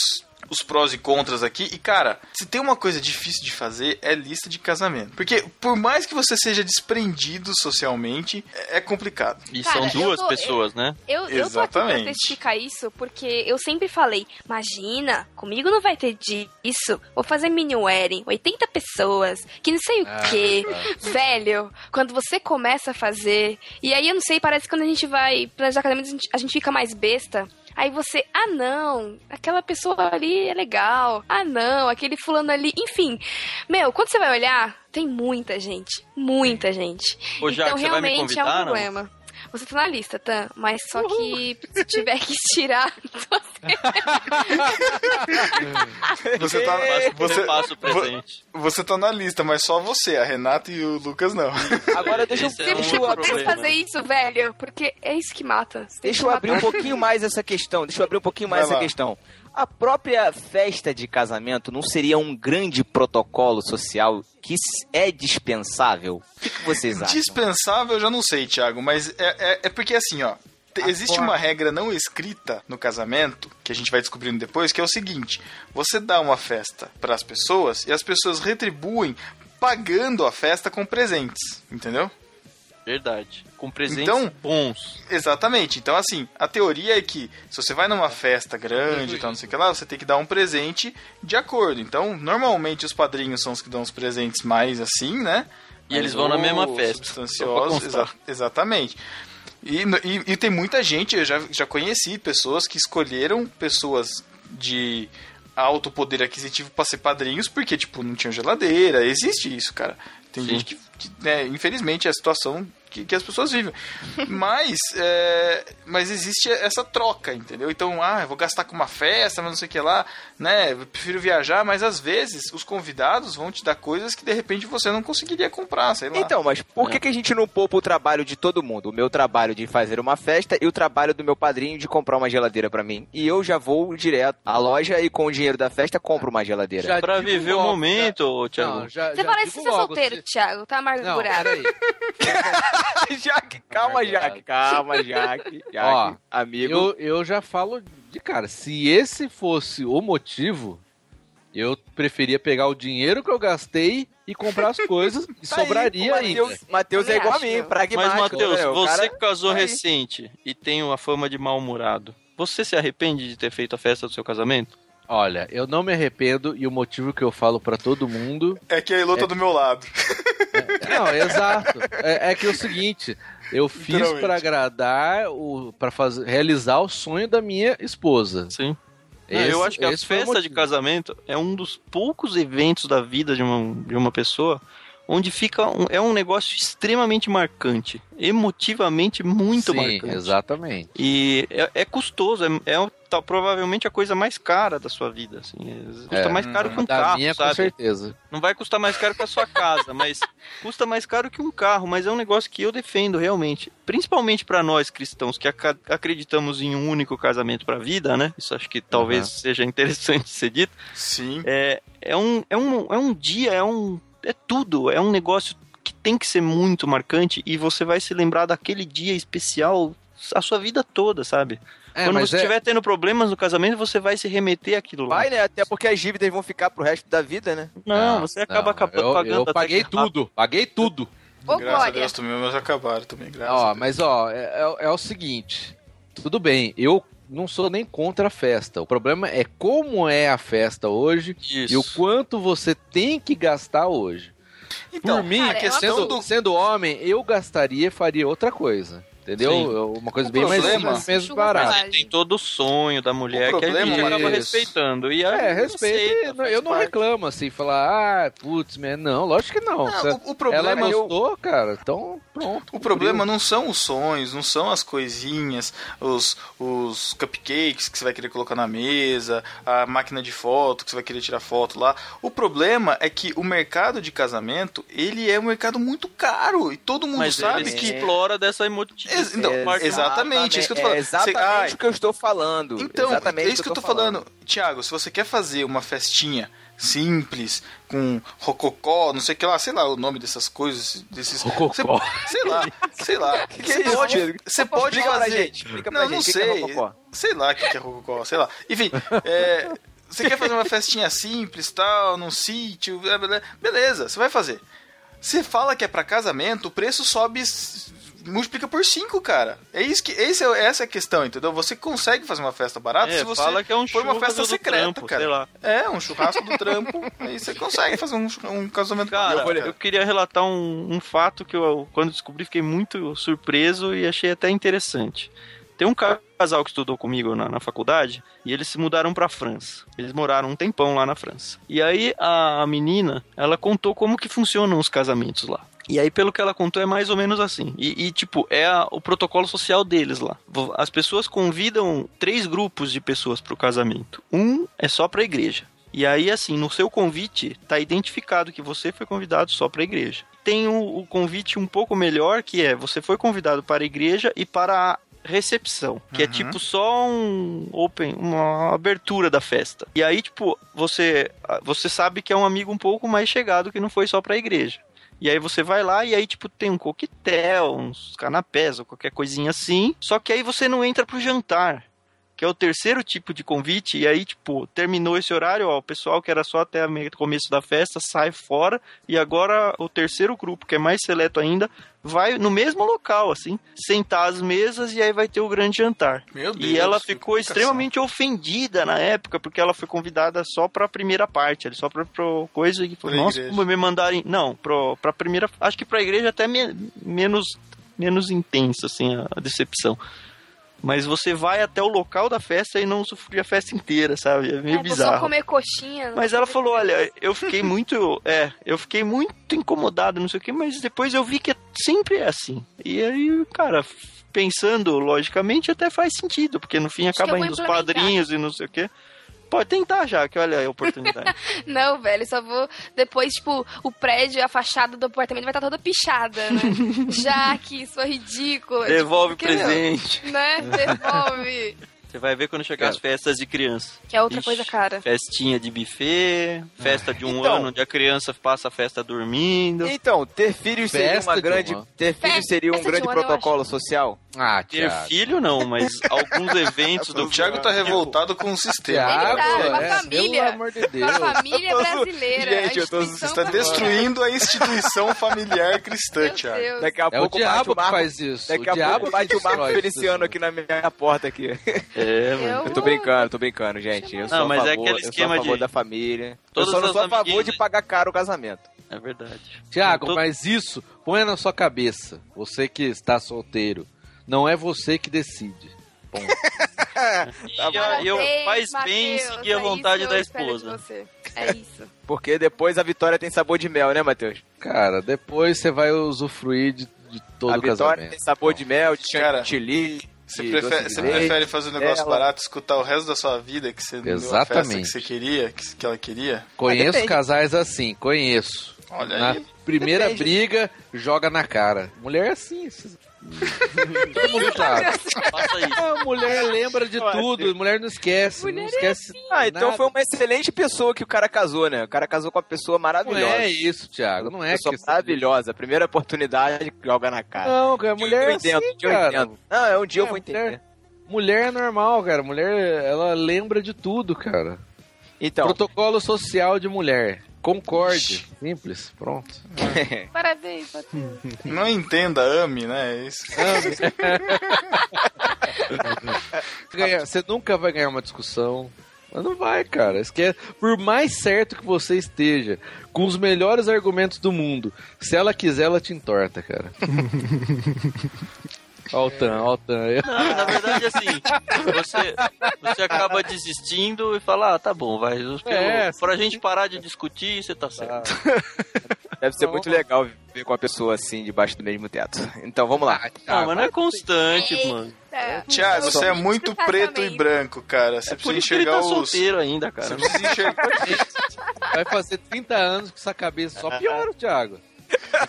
os prós e contras aqui. E, cara, se tem uma coisa difícil de fazer, é lista de casamento. Porque, por mais que você seja desprendido socialmente, é é complicado. E Cara, são eu duas tô- pessoas, né? Eu, eu tô aqui pra Exatamente. testificar isso porque eu sempre falei, imagina, comigo não vai ter disso. Vou fazer mini wedding, 80 pessoas, que não sei o Ah, quê. tá. Velho, quando você começa a fazer, e aí eu não sei, parece que quando a gente vai planejar casamento, a gente, a gente fica mais besta. Aí você, ah não, aquela pessoa ali é legal. Ah não, aquele fulano ali, enfim. Meu, quando você vai olhar, tem muita gente, muita gente. Ô, então realmente é um não? Você tá na lista, tá? Mas só que se tiver que tirar, [LAUGHS] [LAUGHS] Você tá, Você você, passa o presente. você tá na lista, mas só você. A Renata e o Lucas não. Agora deixa, eu- é sempre um deixa, eu, que problema. poder fazer isso, velho, porque é isso que mata. Você deixa eu abrir um pouquinho mais essa questão. Deixa eu abrir um pouquinho mais Vai essa lá. questão. A própria festa de casamento não seria um grande protocolo social que é dispensável? O que, que vocês acham? Dispensável, eu já não sei, Thiago, mas é, é, é porque assim, ó. Existe uma regra não escrita no casamento, que a gente vai descobrindo depois, que é o seguinte: você dá uma festa para as pessoas e as pessoas retribuem pagando a festa com presentes, entendeu? Verdade. Com presentes Então- bons. Exatamente. Então, assim, a teoria é que se você vai numa festa grande e tal, não sei o que lá, você tem que dar um presente de acordo. Então, normalmente os padrinhos são os que dão os presentes mais assim, né? E eles Mais vão na mesma festa, Substanciosos, exa- exatamente. E, e- e tem muita gente, eu já, já conheci pessoas que escolheram pessoas de alto poder aquisitivo para ser padrinhos porque, tipo, não tinha geladeira. Existe isso, cara. Tem Sim. gente que, que, né, infelizmente, a situação que, que as pessoas vivem. [LAUGHS] Mas, é, mas existe essa troca, entendeu? Então, ah, eu vou gastar com uma festa, mas não sei o que lá, né? Eu prefiro viajar, mas às vezes os convidados vão te dar coisas que de repente você não conseguiria comprar, sei lá. Então, mas por que, que a gente não poupa o trabalho de todo mundo? O meu trabalho de fazer uma festa e o trabalho do meu padrinho de comprar uma geladeira pra mim. E eu já vou direto à loja e com o dinheiro da festa compro uma geladeira. Já Pra viver o momento, ô, Thiago. Não, já, Você já parece ser logo, solteiro, se- Thiago, tá Não, amargurado. peraí. [LAUGHS] [LAUGHS] Jaque, calma, Jaque, calma, [LAUGHS] Jaque. Jaque, Ó, amigo. Eu, eu já falo de cara, se esse fosse o motivo, eu preferia pegar o dinheiro que eu gastei e comprar as coisas [LAUGHS] e Tá aí, sobraria ainda. Matheus, é igual a mim, pragmático. Mas, Matheus, né? Você cara- que casou tá aí. recente e tem uma fama de mal-humorado, você se arrepende de ter feito a festa do seu casamento? Olha, eu não me arrependo e o motivo que eu falo pra todo mundo. É que a Elô tá do meu lado. Não, exato. É, é que é o seguinte, eu fiz pra agradar o para fazer realizar o sonho da minha esposa. Sim. Esse- eu acho que a festa de casamento é um dos poucos eventos da vida de uma, de uma pessoa onde fica um, é um negócio extremamente marcante, emotivamente muito Sim, marcante. exatamente. E é, é custoso, é, é tá, provavelmente a coisa mais cara da sua vida. Assim. Custa É, mais caro que um da carro, minha com sabe? certeza. Não vai custar mais caro que a sua casa, [LAUGHS] mas custa mais caro que um carro. Mas é um negócio que eu defendo realmente. Principalmente para nós cristãos que aca- acreditamos em um único casamento para a vida, né? Isso acho que talvez Aham. seja interessante ser dito. Sim. É, é, um, é, um, é um dia, é um. É tudo. É um negócio que tem que ser muito marcante e você vai se lembrar daquele dia especial a sua vida toda, sabe? É, Quando você é- estiver tendo problemas no casamento, você vai se remeter àquilo lá. Vai, né? Até porque as dívidas vão ficar pro resto da vida, né? Não, você acaba não, acaba- eu, pagando eu até paguei que é tudo, paguei tudo. Ô, graças a Glória, Deus também, meus acabaram também, graças a Ó, Deus. mas ó, é, é- é o seguinte, tudo bem, eu não sou nem contra a festa. O problema é como é a festa hoje Isso. e o quanto você tem que gastar hoje. Então, Por mim, cara, é sendo, do- sendo homem, eu gastaria e faria outra coisa. Entendeu? Sim. Eu- Uma coisa O bem mais problema- menos Chuva barata. Tem todo o sonho da mulher O que a gente problema acaba é respeitando. E É, respeito. eu não parte. reclamo assim, falar, ah, putz, man, não, lógico que não. Não, o, o problema ela é eu- gostou, cara, então pronto. O problema não são os sonhos, não são as coisinhas, os, os cupcakes que você vai querer colocar na mesa, a máquina de foto que você vai querer tirar foto lá. O problema é que o mercado de casamento, ele é um mercado muito caro e todo mundo Mas sabe ele que... explora dessa emotividade. Ex- então, exatamente, isso que eu tô falando. É exatamente Você- o que eu estou falando. Então, exatamente é isso que eu tô falando. Tiago, se você quer fazer uma festinha simples, com rococó, não sei o que lá, sei lá o nome dessas coisas, desses... Rococó. Você- sei lá, sei lá. [LAUGHS] Que Você isso, pode, você pode fazer... gente, não, gente, não que que é sei. sei lá o que que é rococó, sei lá. Enfim, [LAUGHS] é, Você quer fazer uma festinha simples, tal, num sítio, blá. beleza, você vai fazer. Você fala que é pra casamento, o preço sobe, multiplica por 5, cara. É isso que, esse é, essa é a questão, entendeu? Você consegue fazer uma festa barata É, se você fala que é um for uma festa do secreta, trampo, cara. sei lá. É, um churrasco do trampo, [LAUGHS] aí você consegue fazer um, um casamento Cara, barata, eu queria relatar um, um fato que eu, quando descobri, fiquei muito surpreso e achei até interessante. Tem um casal que estudou comigo na, na faculdade e eles se mudaram pra França. Eles moraram um tempão lá na França. E aí a, a menina, ela contou como que funcionam os casamentos lá. E aí, pelo que ela contou, é mais ou menos assim. E, e, tipo, é a- o protocolo social deles lá. As pessoas convidam três grupos de pessoas pro casamento. Um é só pra igreja. E aí, assim, no seu convite, tá identificado que você foi convidado só para a igreja. Tem o, o convite um pouco melhor, que é você foi convidado para a igreja e para a recepção, que é Uhum. tipo só um open, uma abertura da festa. E aí, tipo, você você sabe que é um amigo um pouco mais chegado que não foi só para a igreja. E aí você vai lá e aí, tipo, tem um coquetel, uns canapés ou qualquer coisinha assim. Só que aí você não entra pro jantar que é o terceiro tipo de convite, e aí, tipo, terminou esse horário, ó, o pessoal que era só até o começo da festa sai fora, e agora o terceiro grupo, que é mais seleto ainda, vai no mesmo local, assim, sentar às mesas e aí vai ter o grande jantar. Meu Deus. E ela ficou extremamente ofendida na época, porque ela foi convidada só pra primeira parte, só pra, pra coisa que falou, Pra nossa, como me mandarem. Não, pro, pra primeira. Acho que pra igreja até me- menos, menos intensa, assim, a decepção. Mas você vai até o local da festa e não usufrui a festa inteira, sabe? É meio É, vou só bizarro. comer coxinha. Mas ela falou, olha, eu fiquei [LAUGHS] muito, é, eu fiquei muito incomodado, não sei o que, mas depois eu vi que sempre é assim. E aí, cara, pensando logicamente até faz sentido, porque no fim Acho acaba indo os padrinhos e não sei o que. Pode tentar já, que olha a oportunidade. [LAUGHS] Não, velho, só vou. Depois, tipo, o prédio, a fachada do apartamento vai estar toda pichada, né? [LAUGHS] Já que isso é ridículo. Devolve o Tipo, presente. Né? Devolve. Você vai ver quando chegar as festas de criança. Que é outra Ixi, coisa cara. Festinha de buffet, festa de um Então. ano onde a criança passa a festa dormindo. Então, ter filhos seria uma de grande. uma. Ter Festa seria um de grande um protocolo social? Ah, Ter filho não, mas [LAUGHS] alguns eventos do O Thiago tá revoltado com o sistema. Thiago, Ele tá com a é, família. pelo amor de Com Deus. a família brasileira. Gente, a eu tô- está destruindo a instituição familiar cristã, Meu Thiago. Deus. Daqui a É o pouco bate diabo o que Marco. faz isso. Daqui o a diabo pouco bate o Marco Feliciano isso. aqui na minha porta aqui. É, mano. Eu Eu tô brincando, tô brincando, gente. Eu sou Não, a mas é favor, aquele eu sou esquema a favor de- da família. Todas eu só não sou a favor de pagar caro o casamento. É verdade. Tiago, Todo- mas isso, põe na sua cabeça. Você que está solteiro, não é você que decide. Ponto. E a- e eu, Parabéns, faz bem Mateus, seguir a é vontade isso da eu esposa. É isso. [LAUGHS] Porque depois a vitória tem sabor de mel, né, Matheus? Cara, depois você vai usufruir de, de todo a o vitória casamento. tem sabor de mel, de chantilly. Você de prefere, doce de você leite. prefere fazer um negócio ela- barato, escutar o resto da sua vida que você não deu a festa Exatamente. que você queria, que, que ela queria? Conheço depende. casais assim, conheço. Olha Na aí. primeira Depende. briga, joga na cara. Mulher é assim. Faça isso. A mulher lembra de Eu tudo, mulher não esquece. Mulher não é esquece Ah, então nada. foi uma excelente pessoa que o cara casou, né? O cara casou com uma pessoa Não maravilhosa. é isso, Thiago. Não é pessoa maravilhosa. Primeira oportunidade, joga na cara. Não, cara, mulher eu é entendo, assim, eu cara. entendo. Não, é um dia eu É, vou mulher- entender. Mulher é normal, cara. Mulher, ela lembra de tudo, cara. Então, Protocolo social de mulher. Concorde. Simples. Pronto. [LAUGHS] Parabéns, Matheus. Não entenda, ame, né? É Isso. [LAUGHS] Ganhar- Você nunca vai ganhar uma discussão. Mas não vai, cara. Esquece. Por mais certo que você esteja, com os melhores argumentos do mundo, se ela quiser, ela te entorta, cara. [LAUGHS] Ó o Tan, ó o Tan. Não, na verdade, assim, você, você acaba desistindo e fala, ah, tá bom, vai. É, pra gente parar de discutir, você tá certo. deve ser muito legal viver com uma pessoa assim, debaixo do mesmo teto. Então, vamos lá. Ah, mas não é constante, mano. É. Thiago, você é muito preto e casamento. branco, cara. Você É precisa ele enxergar tá os. solteiro ainda, Você cara. precisa enxergar. Vai fazer 30 anos com essa cabeça. Só piora, Thiago.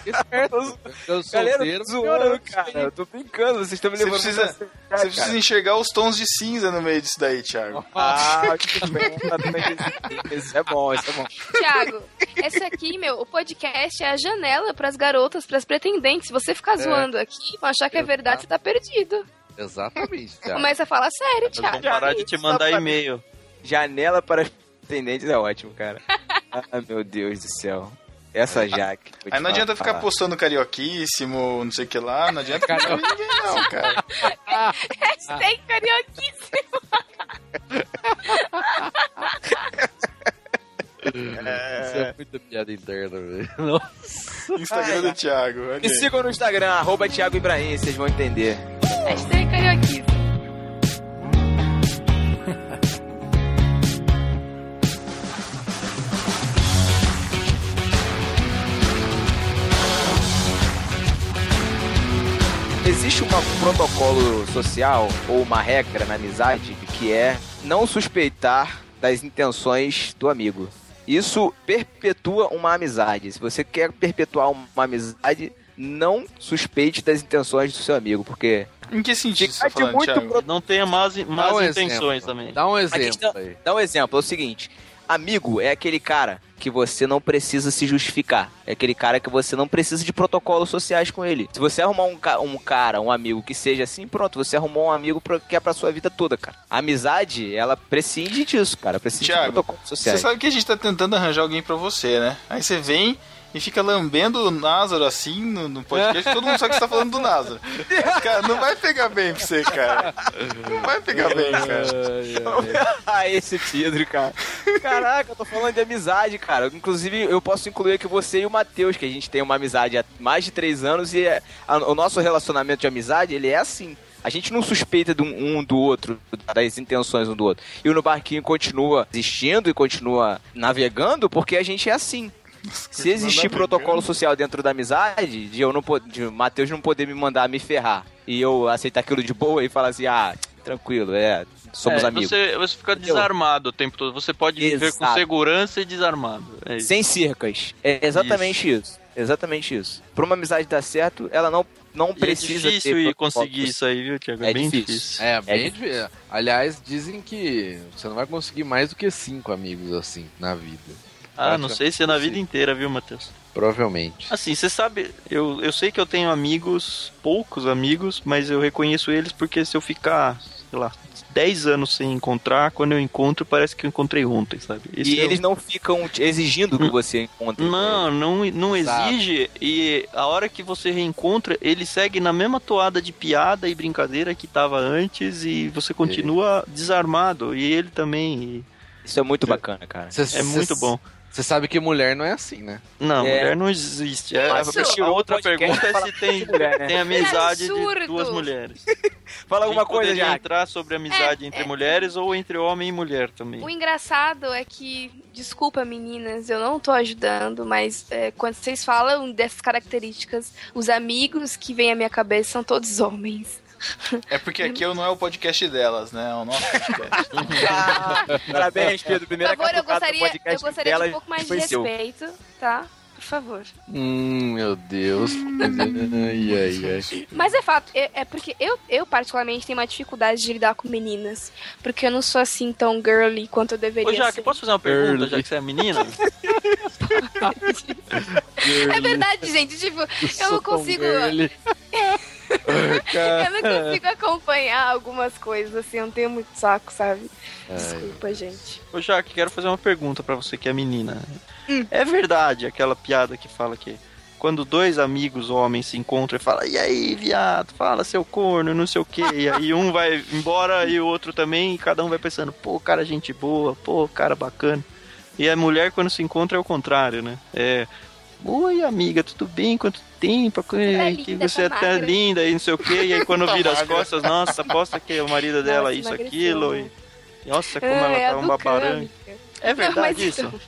Esperto. Eu Galera, zoando, cara. Eu tô brincando, vocês estão me Você levando precisa- muito a sério, Você cara. precisa enxergar os tons de cinza no meio disso daí, Thiago. Ah, tá bem. Isso é bom, isso é bom. Thiago, esse aqui, meu, o podcast é a janela pras garotas, pras pretendentes. Se você ficar zoando aqui, vão achar que é verdade, você tá perdido. Exatamente, Thiago. Começa a falar sério, Thiago. parar de te mandar e-mail. Janela para Tendentes é ótimo, cara. [LAUGHS] Ah, meu Deus do céu. Essa Jaque. Aí não adianta ficar postando carioquíssimo, não sei o que lá, não adianta ficar com ninguém não, cara. [LAUGHS] Hashtag carioquíssimo. Isso é muita piada interna, velho. [LAUGHS] Instagram do Thiago. Me sigam no Instagram, arroba Thiago Ibrahim, vocês vão entender. Hashtag carioquíssimo. Existe uma- um protocolo social ou uma regra na amizade que é não suspeitar das intenções do amigo. Isso perpetua uma amizade. Se você quer perpetuar uma amizade, não suspeite das intenções do seu amigo, porque Em que sentido você tá falando, muito pro- Não tenha más, más um intenções exemplo. também. Dá um A exemplo questão- aí. Dá um exemplo, é o seguinte. Amigo é aquele cara que você não precisa se justificar. É aquele cara que você não precisa de protocolos sociais com ele. Se você arrumar um, ca- um cara, um amigo que seja assim, pronto, você arrumou um amigo pra- que é pra sua vida toda, cara. A amizade, ela prescinde disso, cara. De Thiago, protocolos Você sociais. sabe que a gente tá tentando arranjar alguém pra você, né? Aí você vem e fica lambendo o Názaro assim no, no podcast, todo mundo sabe que você tá falando do Názaro. Cara, não vai pegar bem pra você, cara. Não vai pegar bem, cara. [LAUGHS] ah, esse Pedro, cara. Caraca, eu tô falando de amizade, cara. Inclusive, eu posso incluir aqui você e o Matheus, que a gente tem uma amizade há mais de três anos e é- a- o nosso relacionamento de amizade, ele é assim. A gente não suspeita de um, um do outro, das intenções um do outro. E o No Barquinho continua existindo e continua navegando porque a gente é assim. Se existir protocolo social dentro da amizade, de eu não de o Matheus não poder me mandar me ferrar e eu aceitar aquilo de boa e falar assim, ah, tranquilo, é, somos É, amigos. Você, você fica desarmado o tempo todo. Você pode viver com Exato. segurança e desarmado. É isso. Sem cercas. É exatamente isso. Exatamente isso. Pra uma amizade dar certo, ela não, não E é precisa difícil ter ir protocolos. conseguir isso aí, viu, Tiago? É, É bem difícil. difícil. É, bem É difícil. Aliás, dizem que você não vai conseguir mais do que cinco amigos assim na vida. Ah, não sei se é na vida inteira, viu, Matheus? Provavelmente. Assim, você sabe, eu, eu sei que eu tenho amigos, poucos amigos, mas eu reconheço eles porque se eu ficar, sei lá, 10 anos sem encontrar, quando eu encontro, parece que eu encontrei ontem, sabe? Esse E é eles não ficam exigindo que você encontre. Não, não, não Exato. exige. E a hora que você reencontra, ele segue na mesma toada de piada e brincadeira que tava antes e você continua desarmado. E ele também. Isso é muito bacana, cara. e É muito bom. Você sabe que mulher não é assim, né? Não, É. mulher não existe. É, Isso. a outra pergunta é se tem, [LAUGHS] mulher, né? tem amizade absurdo. de duas mulheres. [LAUGHS] Fala alguma A gente coisa, poderia já. entrar sobre amizade É, entre é. mulheres ou entre homem e mulher também. O engraçado é que, desculpa meninas, eu não tô ajudando, mas é, quando vocês falam dessas características, os amigos que vêm à minha cabeça são todos homens. É porque aqui eu não é o podcast delas, né? É o nosso podcast. [LAUGHS] Ah, parabéns, Pedro. Por Primeira favor, eu gostaria, eu podcast gostaria dela de um pouco mais de foi seu. respeito, tá? Por favor. Hum, meu Deus. ai, ai, ai. Mas é fato, é, é porque eu, eu particularmente tenho uma dificuldade de lidar com meninas. Porque eu não sou assim tão girly quanto eu deveria Ô, Jaque, ser. posso fazer uma pergunta, Early. já que você é menina? [LAUGHS] É verdade, gente. Tipo, eu não Sou tão consigo. [LAUGHS] Eu não consigo acompanhar algumas coisas, assim, eu não tenho muito saco, sabe? Desculpa, gente. Ô, Jaque, quero fazer uma pergunta pra você que é menina. Hum. É verdade aquela piada que fala que quando dois amigos homens se encontram e falam, e aí, viado, fala seu corno, não sei o quê, e aí um vai embora e o outro também, e cada um vai pensando, pô, cara, gente boa, pô, cara bacana. E a mulher, quando se encontra, é o contrário, né? É. Oi, amiga, tudo bem? Quanto tempo? Que, que linda, você é tá até magra." linda e não sei o quê. E aí quando Tá vira as costas, nossa, aposta que o marido dela é Nossa, isso, emagreceu, aquilo. E, nossa, como Ah, ela é tá uma do baranga. Câmica. É verdade Mas isso? então,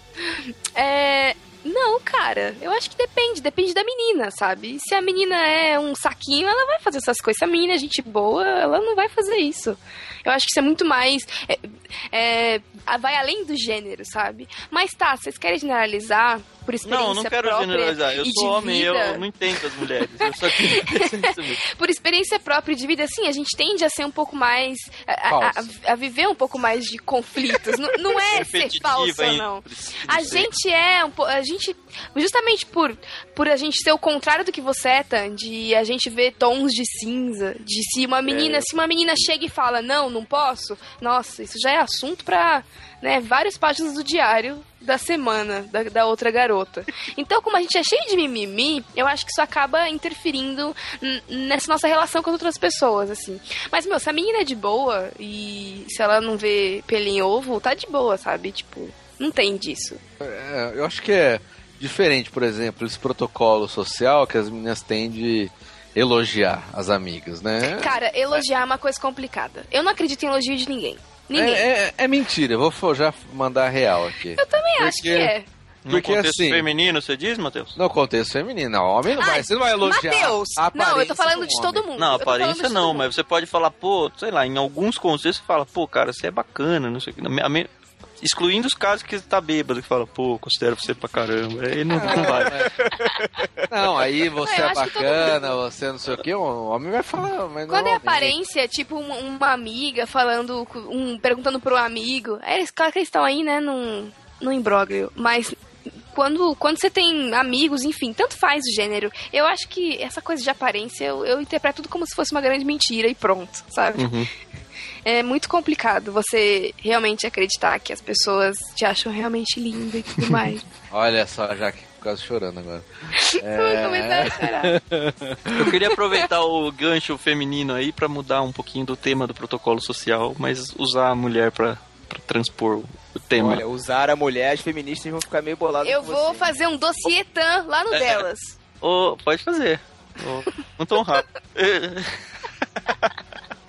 [LAUGHS] É. Não, cara, eu acho que depende, depende da menina, sabe? Se a menina é um saquinho, ela vai fazer essas coisas. Se a menina é gente boa, ela não vai fazer isso. Eu acho que isso é muito mais. é, é, vai além do gênero, sabe? Mas tá, vocês querem generalizar por experiência Não, não quero própria generalizar. Eu sou homem, vida, eu não entendo as mulheres. Eu só queria [LAUGHS] por experiência própria de vida, assim, a gente tende a ser um pouco mais. a, a- a- viver um pouco mais de conflitos. não, não é ser falso, hein? não. A gente é um po- a gente justamente por por a gente ser o contrário do que você é, Tan, de a gente ver tons de cinza, de se uma menina, se uma menina chega e fala: "Não, não posso". Nossa, isso já é assunto pra né, várias páginas do diário da semana da, da outra garota. Então, como a gente é cheio de mimimi, eu acho que isso acaba interferindo nessa nossa relação com as outras pessoas, assim. Mas, meu, se a menina é de boa e se ela não vê pelinho em ovo, tá de boa, sabe? Tipo, não tem disso. É, eu acho que é diferente, por exemplo, esse protocolo social que as meninas têm de elogiar as amigas, né? Cara, elogiar é uma coisa complicada. Eu não acredito em elogio de ninguém. Ninguém. É, é- é mentira, eu vou já mandar a real aqui. Eu também acho Porque- que é. No Porque contexto assim- feminino, você diz, Matheus? No contexto feminino, não, homem não vai, Ai, você não vai elogiar. Mateus! a Não, eu tô falando do de todo mundo. Não, aparência não, mas você pode falar, pô, sei lá, em alguns contextos você fala, pô, cara, você é bacana, não sei o que. Excluindo os casos que você tá bêbado, que fala, pô, considero você pra caramba. Aí não, não vai. [LAUGHS] Não, aí você Eu é todo bacana, você não sei o que, o homem vai falar, mas Quando não, é aparência, tipo uma, uma amiga falando, com- um, perguntando pro amigo, é, eles, claro que eles estão aí, né, num, num imbróglio, mas quando, quando você tem amigos, enfim, tanto faz o gênero, eu acho que essa coisa de aparência, eu, eu interpreto tudo como se fosse uma grande mentira e pronto, sabe? Uhum. É muito complicado você realmente acreditar que as pessoas te acham realmente linda e tudo mais. [LAUGHS] Olha só, já que quase chorando agora. [LAUGHS] Chorar. Eu queria aproveitar o gancho feminino aí pra mudar um pouquinho do tema do protocolo social, mas usar a mulher pra, pra transpor o tema. Olha, usar a mulher, as feministas vão ficar meio boladas Eu com vou você. fazer um dossietã lá no delas. Ô, pode fazer. Ô, não tão rápido.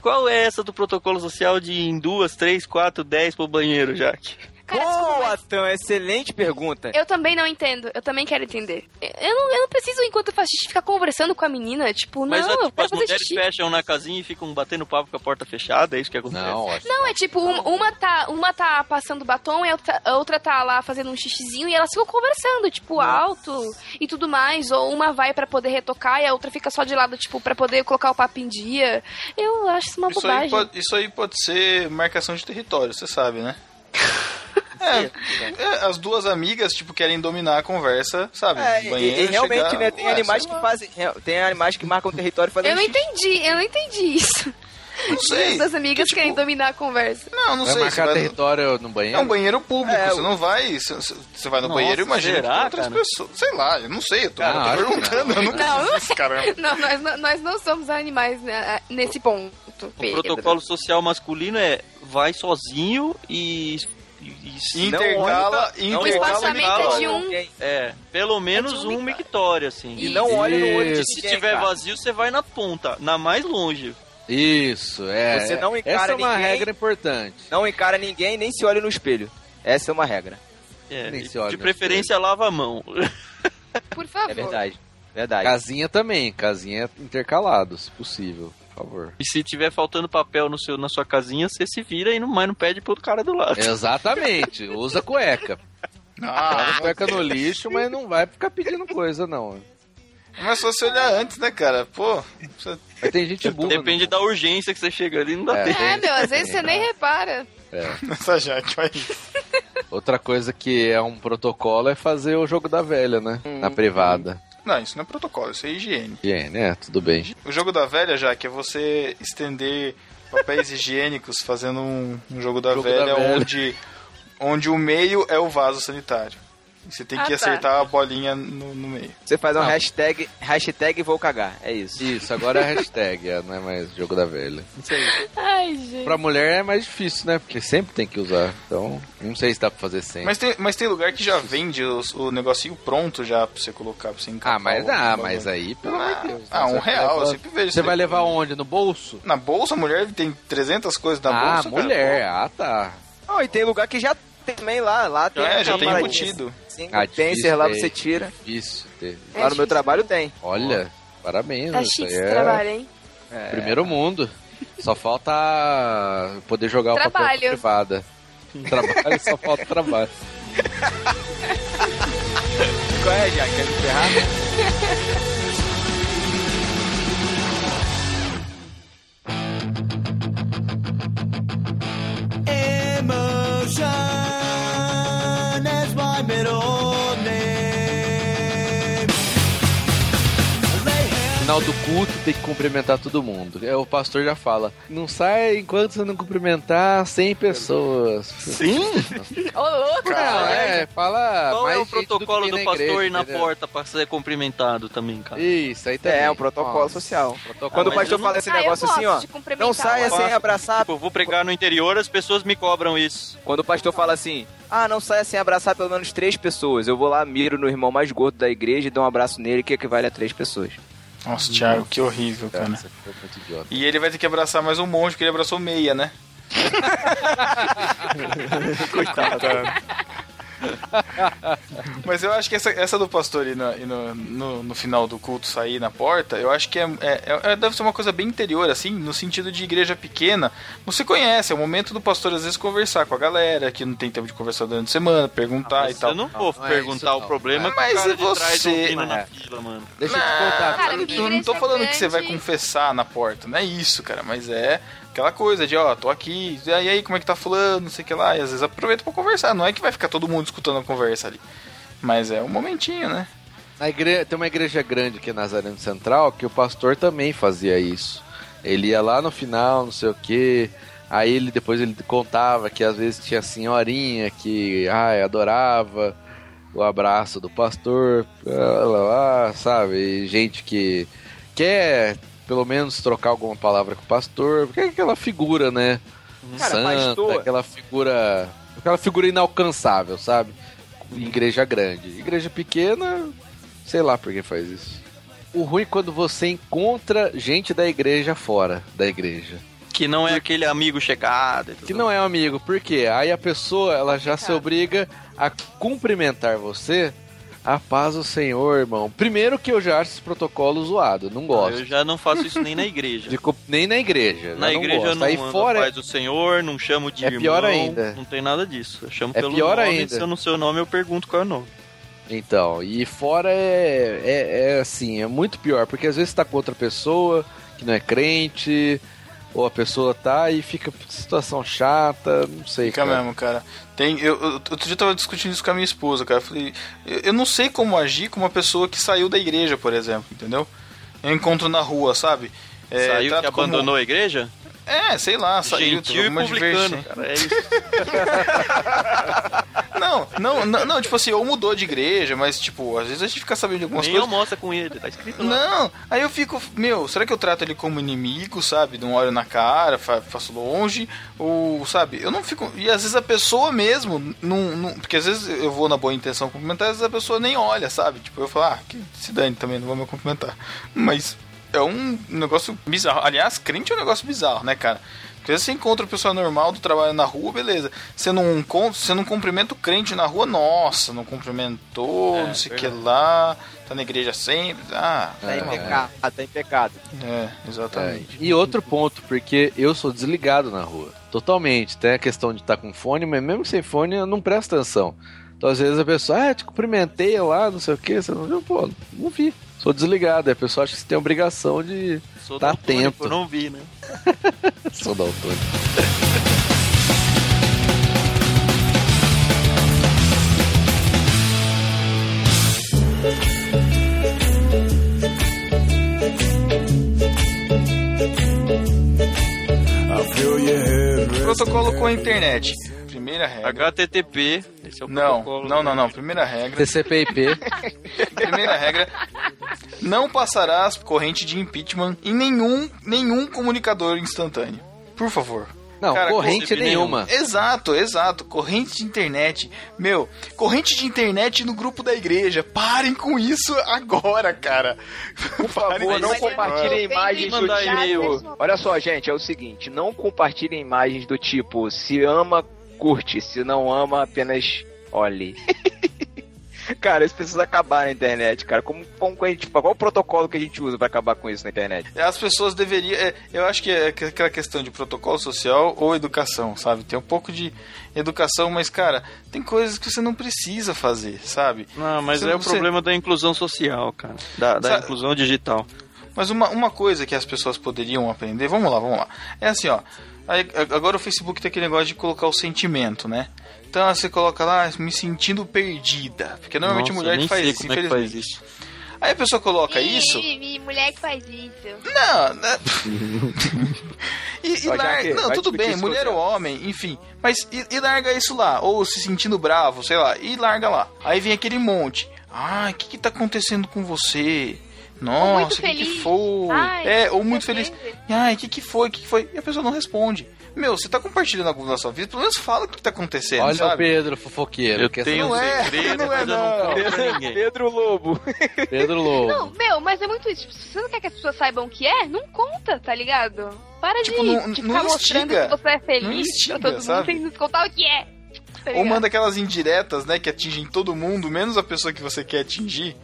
Qual é essa do protocolo social de em duas, três, quatro, dez pro banheiro, Jaque? Cara, Boa, Tan, excelente pergunta. Eu também não entendo, eu também quero entender. Eu não, eu não preciso, enquanto eu faço xixi, ficar conversando com a menina. Tipo, Mas não, é, eu tipo, quero as fazer mulheres xixi. fecham na casinha e ficam batendo papo com a porta fechada, é isso que acontece? Não, Não, é tipo, uma, uma tá, uma tá passando batom e a outra, a outra tá lá fazendo um xixizinho e elas ficam conversando, tipo, alto e tudo mais. Ou uma vai pra poder retocar e a outra fica só de lado, tipo, pra poder colocar o papo em dia. Eu acho isso uma Isso aí, bobagem. pode, isso aí pode ser marcação de território, você sabe, né? [LAUGHS] É, é, as duas amigas, tipo, querem dominar a conversa, sabe? É, e- Banheiro, e, realmente, chegar, né, tem ué, animais que fazem, tem animais que marcam território fazendo Eu não entendi, eu não entendi isso. Não sei. As amigas Que, tipo, querem dominar a conversa. Não, não Vai sei. Marcar vai no- território no É banheiro? um banheiro público, É, você o- não vai. Você, você vai no Nossa, banheiro, imagina será, com outras cara? pessoas. Sei lá, eu não sei, eu tô, Ah, tô perguntando, eu nunca Não, isso, caramba. [LAUGHS] Não, nós, não- nós não somos animais né, nesse ponto. O Pedro. protocolo social masculino é vai sozinho e. e- e- Não Intercala, não intercala. intercala é de um. É, pelo menos É um um mictório, assim. E não olhe no olho de. Se ninguém, tiver cara. vazio, você vai na ponta, na mais longe. Isso, é. Você não encara Essa é uma ninguém. regra importante. Não encara ninguém, nem se olha no espelho. Essa é uma regra. É, Nem de se olha de preferência lava a mão. Por favor. É verdade. Verdade. Casinha também, casinha intercalado, se possível, favor. E se tiver faltando papel no seu, na sua casinha, você se vira e não, mas não pede pro cara do lado. Exatamente, [LAUGHS] usa cueca. Ah, cueca no lixo, mas não vai ficar pedindo coisa, não. mas só se olhar antes, né, cara? Pô, você- Mas tem gente burra. Depende da urgência que você chega ali, não dá É. tempo. É, meu, às vezes você nem repara. É. nessa Jaque, vai. Outra coisa que é um protocolo é fazer o jogo da velha, né? Na privada. Não, isso não é protocolo, isso é higiene. Higiene, é, tudo bem. O jogo da velha, Jaque, é você estender papéis higiênicos fazendo um, um jogo da Jogo velha, da velha. onde onde o meio é o vaso sanitário. Você tem Ah, que tá. acertar a bolinha no, no meio. Você faz um Não. hashtag, hashtag vou cagar. É isso. Isso, agora é hashtag, é, não é mais jogo da velha. Ai, gente. Pra mulher é mais difícil, né? Porque sempre tem que usar. Então, não sei se dá pra fazer sempre. Mas tem, mas tem lugar que já vende os- o negocinho pronto já pra você colocar, pra você encapar. Ah, mas o- ah, mas aí, pelo amor de Deus. Ah, um real, eu leva- sempre vejo Você isso vai aí. levar onde? No bolso? Na bolsa, a mulher tem 300 coisas na ah, bolsa. cara. mulher. Ah, tá. Não, e tem lugar que já tem também lá. Lá tem Já, é, já tem embutido. Sim, Ah, tem difícil lá você tira. Difícil ter. É lá no meu trabalho tem. Olha, parabéns. Tá isso chique aí esse é trabalho, hein? É. Primeiro mundo. Só falta poder jogar o papel Trabalho. privada. Trabalho, só falta trabalho. [LAUGHS] Qual é, já? Quer me ferrar? Emotion final do culto tem que cumprimentar todo mundo. Aí o pastor já fala: não sai enquanto você não cumprimentar 100 pessoas. Sim? Ô, louco, Não, não. é, fala. Qual mais é o do protocolo do na pastor igreja, ir na entendeu? porta pra ser cumprimentado também, cara? Isso, aí também. É, o protocolo Nossa, social. protocolo- Quando o pastor fala esse Ah, negócio assim, ó. Não saia sem abraçar. Tipo, eu vou pregar no interior, as pessoas me cobram isso. Quando o pastor fala assim, ah, não saia sem abraçar pelo menos três pessoas. Eu vou lá, miro no irmão mais gordo da igreja e dou um abraço nele que equivale a três pessoas. Nossa, Thiago, que horrível, cara. Idiota. E ele vai ter que abraçar mais um monte, porque ele abraçou meia, né? [LAUGHS] [LAUGHS] Coitado. [LAUGHS] Mas eu acho que essa, essa do pastor ir, no, no, no, no final do culto sair na porta, eu acho que é, é- é- deve ser uma coisa bem interior, assim, no sentido de igreja pequena. Você conhece, é o momento do pastor às vezes conversar com a galera, que não tem tempo de conversar durante a semana, perguntar Mas e tal. eu não vou Não, é perguntar isso o não. problema Mas cara e você? na É. fila, mano. Deixa eu te contar. Cara, eu não, não tô falando que você vai grande- confessar na porta, não é isso, cara, mas é aquela coisa de, ó, tô aqui, e aí, como é que tá fulano, não sei o que lá, e às vezes aproveita pra conversar, não é que vai ficar todo mundo escutando a conversa ali, mas é um momentinho, né? Na igre... Tem uma igreja grande aqui na Nazareno Central que o pastor também fazia isso. Ele ia lá no final, não sei o que. Aí ele depois ele contava que às vezes tinha senhorinha que ai, adorava o abraço do pastor, lá, lá, sabe? E gente que quer pelo menos trocar alguma palavra com o pastor, porque é aquela figura, né? Cara, Santa, pastor- aquela figura. Aquela figura inalcançável, sabe? Em Igreja grande. Igreja pequena, sei lá por que faz isso. O ruim é quando você encontra gente da igreja fora da igreja. Que não é aquele amigo chegado. e tudo Que não é um amigo, por quê? Aí a pessoa ela já se obriga a cumprimentar você. A paz do Senhor, irmão. Primeiro que eu já acho esse protocolo zoado, não gosto. Eu já não faço isso nem na igreja. [LAUGHS] De nem na igreja. Na eu não igreja eu gosto. não Aí ando fora paz do Senhor, não chamo de É irmão. pior ainda. Não tem nada disso. Eu chamo É pelo pior nome, ainda. se eu não sei o nome, eu pergunto qual é o nome. Então, e fora é, é, é assim, é muito pior, porque às vezes você tá com outra pessoa que não é crente, ou a pessoa tá e fica situação chata, não sei, Fica cara. mesmo, cara. Tem, eu, eu, outro dia eu tava discutindo isso com a minha esposa, cara. Eu falei, eu, eu não sei como agir com uma pessoa que saiu da igreja, por exemplo, entendeu? Eu encontro na rua, sabe? É, Saiu trato que como- abandonou a igreja? É, sei lá, saiu. Gentil e publicano, cara. É isso. [LAUGHS] Não, não, não, não, tipo assim, ou mudou de igreja, mas tipo, às vezes a gente fica sabendo de algumas Nem coisas. almoça com ele, tá escrito lá. Não, aí eu fico, meu, será que eu trato ele como inimigo, sabe? Não olho na cara, fa- faço longe, ou, sabe? Eu não fico. E às vezes a pessoa mesmo, não, não- porque às vezes eu vou na boa intenção cumprimentar, às vezes a pessoa nem olha, sabe? Tipo, eu falo, ah, que se dane também, não vou me cumprimentar. Mas é um negócio bizarro. Aliás, crente é um negócio bizarro, né, cara? Porque às vezes você encontra uma pessoa normal do trabalho na rua, beleza. Você não, você não cumprimenta o crente na rua, nossa, não cumprimentou, É, não sei o que lá, tá na igreja sempre. Ah, Tá em É. pecado, tá em pecado. é, É, exatamente. E outro ponto, porque eu sou desligado na rua. Totalmente. Tem a questão de estar com fone, mas mesmo sem fone eu não presto atenção. Então às vezes a pessoa, ah, te cumprimentei lá, não sei o que, você não viu? Pô, não vi. Sou desligado. Aí a pessoa acha que você tem a obrigação de. Sou Tá atento. Eu não vi, né? [LAUGHS] [LAUGHS] Sou daltônico. Protocolo com a internet. Primeira regra. HTTP, esse é o Não, protocolo. não, não, não. Primeira regra. [LAUGHS] TCP/IP. [LAUGHS] Primeira regra. Não passarás corrente de impeachment em nenhum, nenhum comunicador instantâneo. Por favor. Não, Cara, corrente concebi nenhuma. Exato, exato. Corrente de internet. Meu, corrente de internet no grupo da igreja. Parem com isso agora, cara. Por favor, não compartilhem imagens do tipo. Olha só, gente, é o seguinte: não compartilhem imagens do tipo se ama, curte, se não ama, apenas olhe. [LAUGHS] cara, isso precisa acabar na internet, cara. Como, como a gente, qual o protocolo que a gente usa pra acabar com isso na internet? As pessoas deveriam. é, eu acho que é aquela questão de protocolo social ou educação, sabe? Tem um pouco de educação, mas, cara, tem coisas que você não precisa fazer, sabe? Não, mas Você- é o você- problema da inclusão social, cara. Da, da Sabe- inclusão digital. Mas uma, uma coisa que as pessoas poderiam aprender, vamos lá, vamos lá. É assim, ó. Aí- agora o Facebook tem aquele negócio de colocar o sentimento, né? Então você coloca lá, me sentindo perdida. Porque normalmente Nossa, mulher nem que faz sei isso, como é que infelizmente. faz isso. Aí a pessoa coloca isso. Ih, ih, mulher que faz isso. Não, né? [LAUGHS] e, e larga- Não, tudo bem, mulher ou homem, enfim. Mas e, e larga isso lá. Ou se sentindo bravo, sei lá, e larga lá. Aí vem aquele monte. Ah, o que que tá acontecendo com você? Nossa, o que, que foi? Ai, é, ou não muito feliz. o. Ai, o que que foi? O que que foi? E a pessoa não responde. Meu, você tá compartilhando algo da sua vida, pelo menos fala o que tá acontecendo, Olha o sabe? Pedro fofoqueiro. Eu quer tenho Não um é, segredo, não é, não não. ninguém. Pedro Lobo. [LAUGHS] Pedro Lobo. Não, meu, mas é muito isso. Tipo, se você não quer que as pessoas saibam o que é, não conta, tá ligado? Para Tipo, de, não- de não ficar mostrando instiga. que você é Não feliz instiga, pra todo sabe? mundo sem nos contar o que é. Tá Ou manda aquelas indiretas, né, que atingem todo mundo, menos a pessoa que você quer atingir.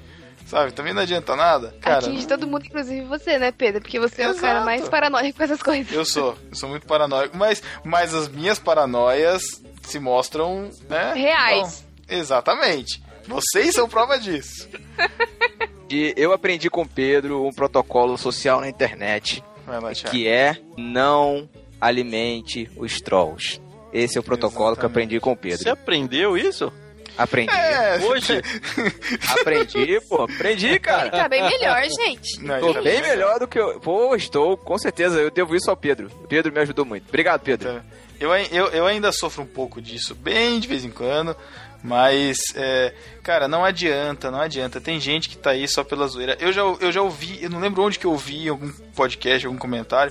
Sabe? Também não adianta nada. Cara, Atinge todo mundo, inclusive você, né, Pedro? Porque você é o cara Exato. mais paranoico com essas coisas. eu sou. Eu sou muito paranoico. Mas, mas as minhas paranoias se mostram, né? Reais. Bom, exatamente. Vocês são prova disso. [LAUGHS] E eu aprendi com o Pedro um protocolo social na internet, Vai lá, que é não alimente os trolls. Esse é o protocolo que eu aprendi com o Você Pedro. aprendeu isso? Aprendi. É, Hoje? [LAUGHS] Aprendi, pô. Aprendi, cara. Tá bem melhor, gente. Não, Tô ele tá bem melhor do que eu. Pô, estou, com certeza. Eu devo isso ao Pedro. O Pedro me ajudou muito. Obrigado, Pedro. Tá. Eu, eu, eu ainda sofro um pouco disso, bem de vez em quando. Mas, é, cara, não adianta, não adianta. Tem gente que tá aí só pela zoeira. Eu já, eu já ouvi, eu não lembro onde que eu ouvi, em algum podcast, algum comentário,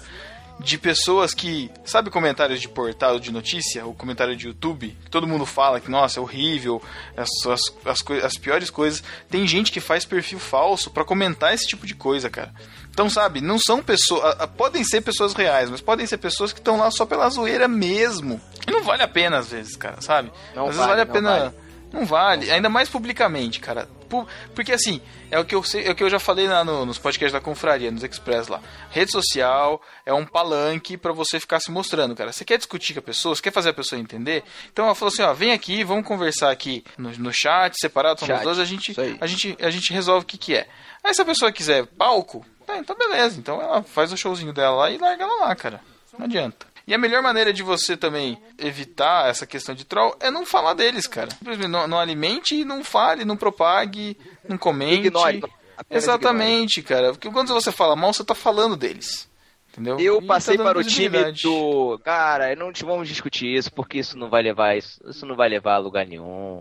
de pessoas que. Sabe comentários de portal de notícia? Ou comentário de YouTube? Que todo mundo fala que, nossa, é horrível, as, as, as, as piores coisas. Tem gente que faz perfil falso pra comentar esse tipo de coisa, cara. Então, sabe, não são pessoas. Podem ser pessoas reais, mas podem ser pessoas que estão lá só pela zoeira mesmo. E não vale a pena, às vezes, cara, sabe? Não às vezes vale, vale a pena. vale. Não vale, ainda mais publicamente, cara. Pu- Porque assim, é o que eu sei, é o que eu já falei lá no- nos podcasts da confraria, nos Express lá. Rede social é um palanque pra você ficar se mostrando, cara. Você quer discutir com a pessoa, você quer fazer a pessoa entender? Então ela falou assim, ó, vem aqui, vamos conversar aqui no, no chat, separado, somos Chat, dois, a gente, a gente, a gente resolve o que que é. Aí se a pessoa quiser palco, tá, então beleza. Então ela faz o showzinho dela lá e larga ela lá, cara. Não adianta. E a melhor maneira de você também evitar essa questão de troll é não falar deles, cara. Simplesmente não, não alimente e não fale, não propague, não comente. Ignore. Exatamente, cara. Porque quando você fala mal, você tá falando deles. Entendeu? Eu E passei tá para o time do. Cara, não vamos discutir isso, porque isso não vai levar isso, isso não vai levar a lugar nenhum.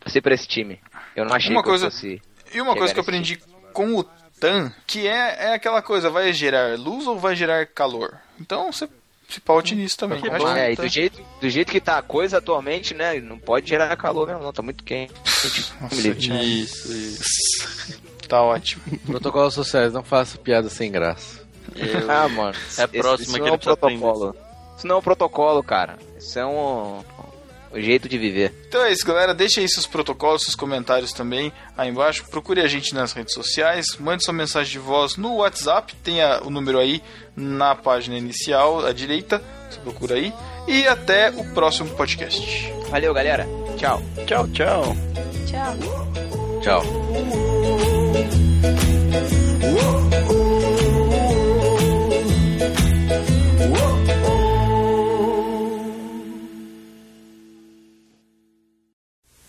Passei para esse time. Eu não achei Uma que coisa- fosse. E uma coisa que eu aprendi com o TAN, que é, é aquela coisa, vai gerar luz ou vai gerar calor? Então você se paute nisso também. Que Eu bom. É, e TAN- do jeito, do jeito que tá a coisa atualmente, né? Não pode gerar calor mesmo, não. Tá muito quente. Nossa. Thiago, Isso, isso. Tá ótimo. Protocolos sociais, não faça piada sem graça. Ah, mano. É a Esse- próxima isso que é um protocolo. Isso não é um protocolo, cara. Isso é um, um jeito de viver. Então é isso, galera. Deixe aí seus protocolos, seus comentários também aí embaixo. Procure a gente nas redes sociais. Mande sua mensagem de voz no WhatsApp. Tenha o número aí na página inicial, à direita. Você procura aí. E até o próximo podcast. Valeu, galera. Tchau. Tchau, tchau. Tchau. Tchau.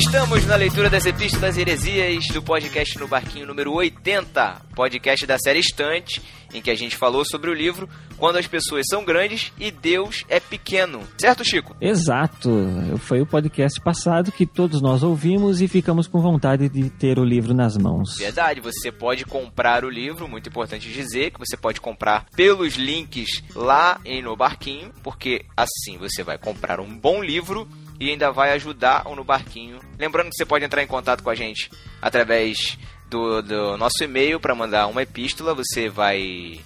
Estamos na leitura das Epístolas Heresias do podcast no Barquinho número 80, podcast da série Estante, em que a gente falou sobre o livro Quando as Pessoas São Grandes e Deus é Pequeno. Certo, Chico? Exato. Foi o podcast passado que todos nós ouvimos e ficamos com vontade de ter o livro nas mãos. Verdade, você pode comprar o livro, muito importante dizer que você pode comprar pelos links lá em No Barquinho, porque assim você vai comprar um bom livro e ainda vai ajudar o No Barquinho. Lembrando que você pode entrar em contato com a gente através do, do nosso e-mail para mandar uma epístola, você vai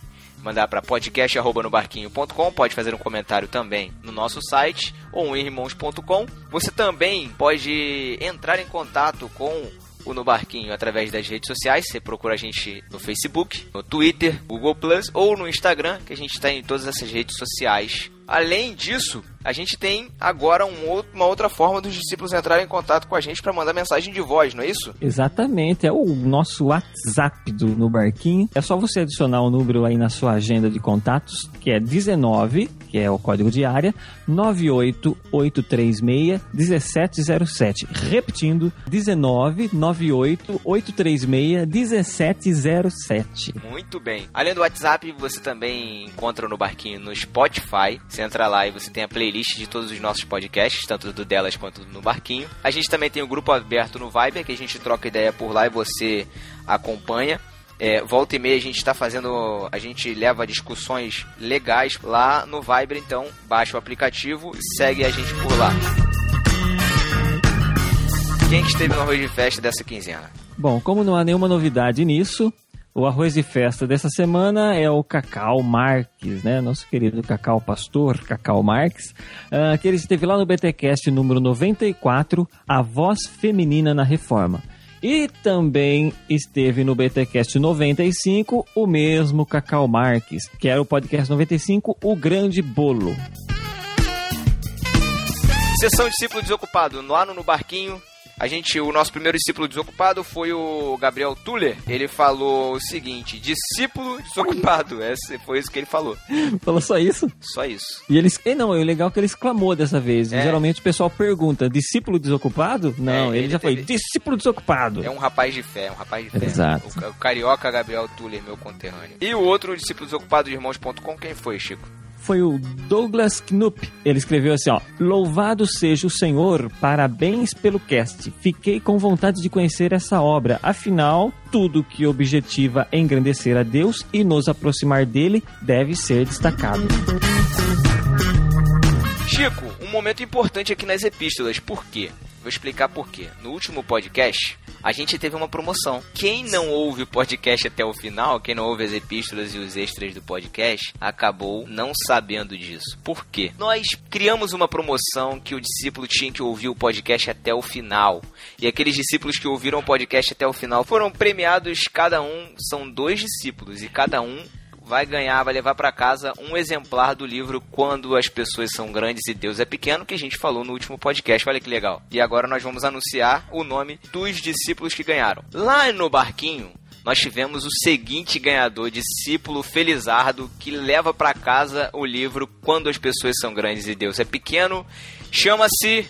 mandar para podcast@nobarquinho.com, pode fazer um comentário também no nosso site ou irmãos.com. Você também pode entrar em contato com o No Barquinho através das redes sociais. Você procura a gente no Facebook, no Twitter, Google Plus ou no Instagram, que a gente está em todas essas redes sociais. Além disso, a gente tem agora um outro- uma outra forma dos discípulos entrarem em contato com a gente para mandar mensagem de voz, não é isso? Exatamente, é o nosso WhatsApp do No Barquinho. É só você adicionar o número aí na sua agenda de contatos, que é 19, que é o código de área, 98836-1707. Repetindo, 19 98836-1707. Muito bem. Além do WhatsApp, você também encontra no Barquinho no Spotify. Você entra lá e você tem a playlist de todos os nossos podcasts, tanto do delas quanto do no Barquinho. A gente também tem o grupo aberto no Viber, que a gente troca ideia por lá e você acompanha. É, volta e meia a gente está fazendo. A gente leva discussões legais lá no Viber, então baixa o aplicativo e segue a gente por lá. Quem que esteve no arroz de festa dessa quinzena? Bom, como não há nenhuma novidade nisso, o arroz de festa dessa semana é o Cacau Marques, né? Nosso querido Cacau Pastor, Cacau Marques, ah, que ele esteve lá no BTcast número 94, A Voz Feminina na Reforma. E também esteve no BTcast 95, o mesmo Cacau Marques, que era o podcast 95, O Grande Bolo. Sessão discípulo desocupado, lá no, no barquinho. A gente, o nosso primeiro discípulo desocupado foi o Gabriel Tuller. Ele falou o seguinte: discípulo desocupado. [LAUGHS] Esse, foi isso que ele falou. Falou só isso? Só isso. E eles, e não, o legal é que ele exclamou dessa vez. É. Geralmente o pessoal pergunta, discípulo desocupado? Não, É, ele, ele já foi, teve- discípulo desocupado. É um rapaz de fé, é um rapaz de fé. Exato. O, o carioca Gabriel Tuller, meu conterrâneo. E o outro discípulo desocupado de irmãos.com, quem foi, Chico? Foi o Douglas Knupp. Ele escreveu assim, ó. Louvado seja o Senhor, parabéns pelo cast. Fiquei com vontade de conhecer essa obra. Afinal, tudo que objetiva engrandecer a Deus e nos aproximar dele deve ser destacado. Chico, momento importante aqui nas epístolas. Por quê? Vou explicar por quê. No último podcast, a gente teve uma promoção. Quem não ouve o podcast até o final, quem não ouve as epístolas e os extras do podcast, acabou não sabendo disso. Por quê? Nós criamos uma promoção que o discípulo tinha que ouvir o podcast até o final. E aqueles discípulos que ouviram o podcast até o final foram premiados, cada um, são dois discípulos, e cada um vai ganhar, vai levar para casa um exemplar do livro Quando as Pessoas São Grandes e Deus é Pequeno, que a gente falou no último podcast. Olha que legal. E agora nós vamos anunciar o nome dos discípulos que ganharam. Lá no barquinho, nós tivemos o seguinte ganhador, discípulo Felizardo, que leva para casa o livro Quando as Pessoas São Grandes e Deus é Pequeno. Chama-se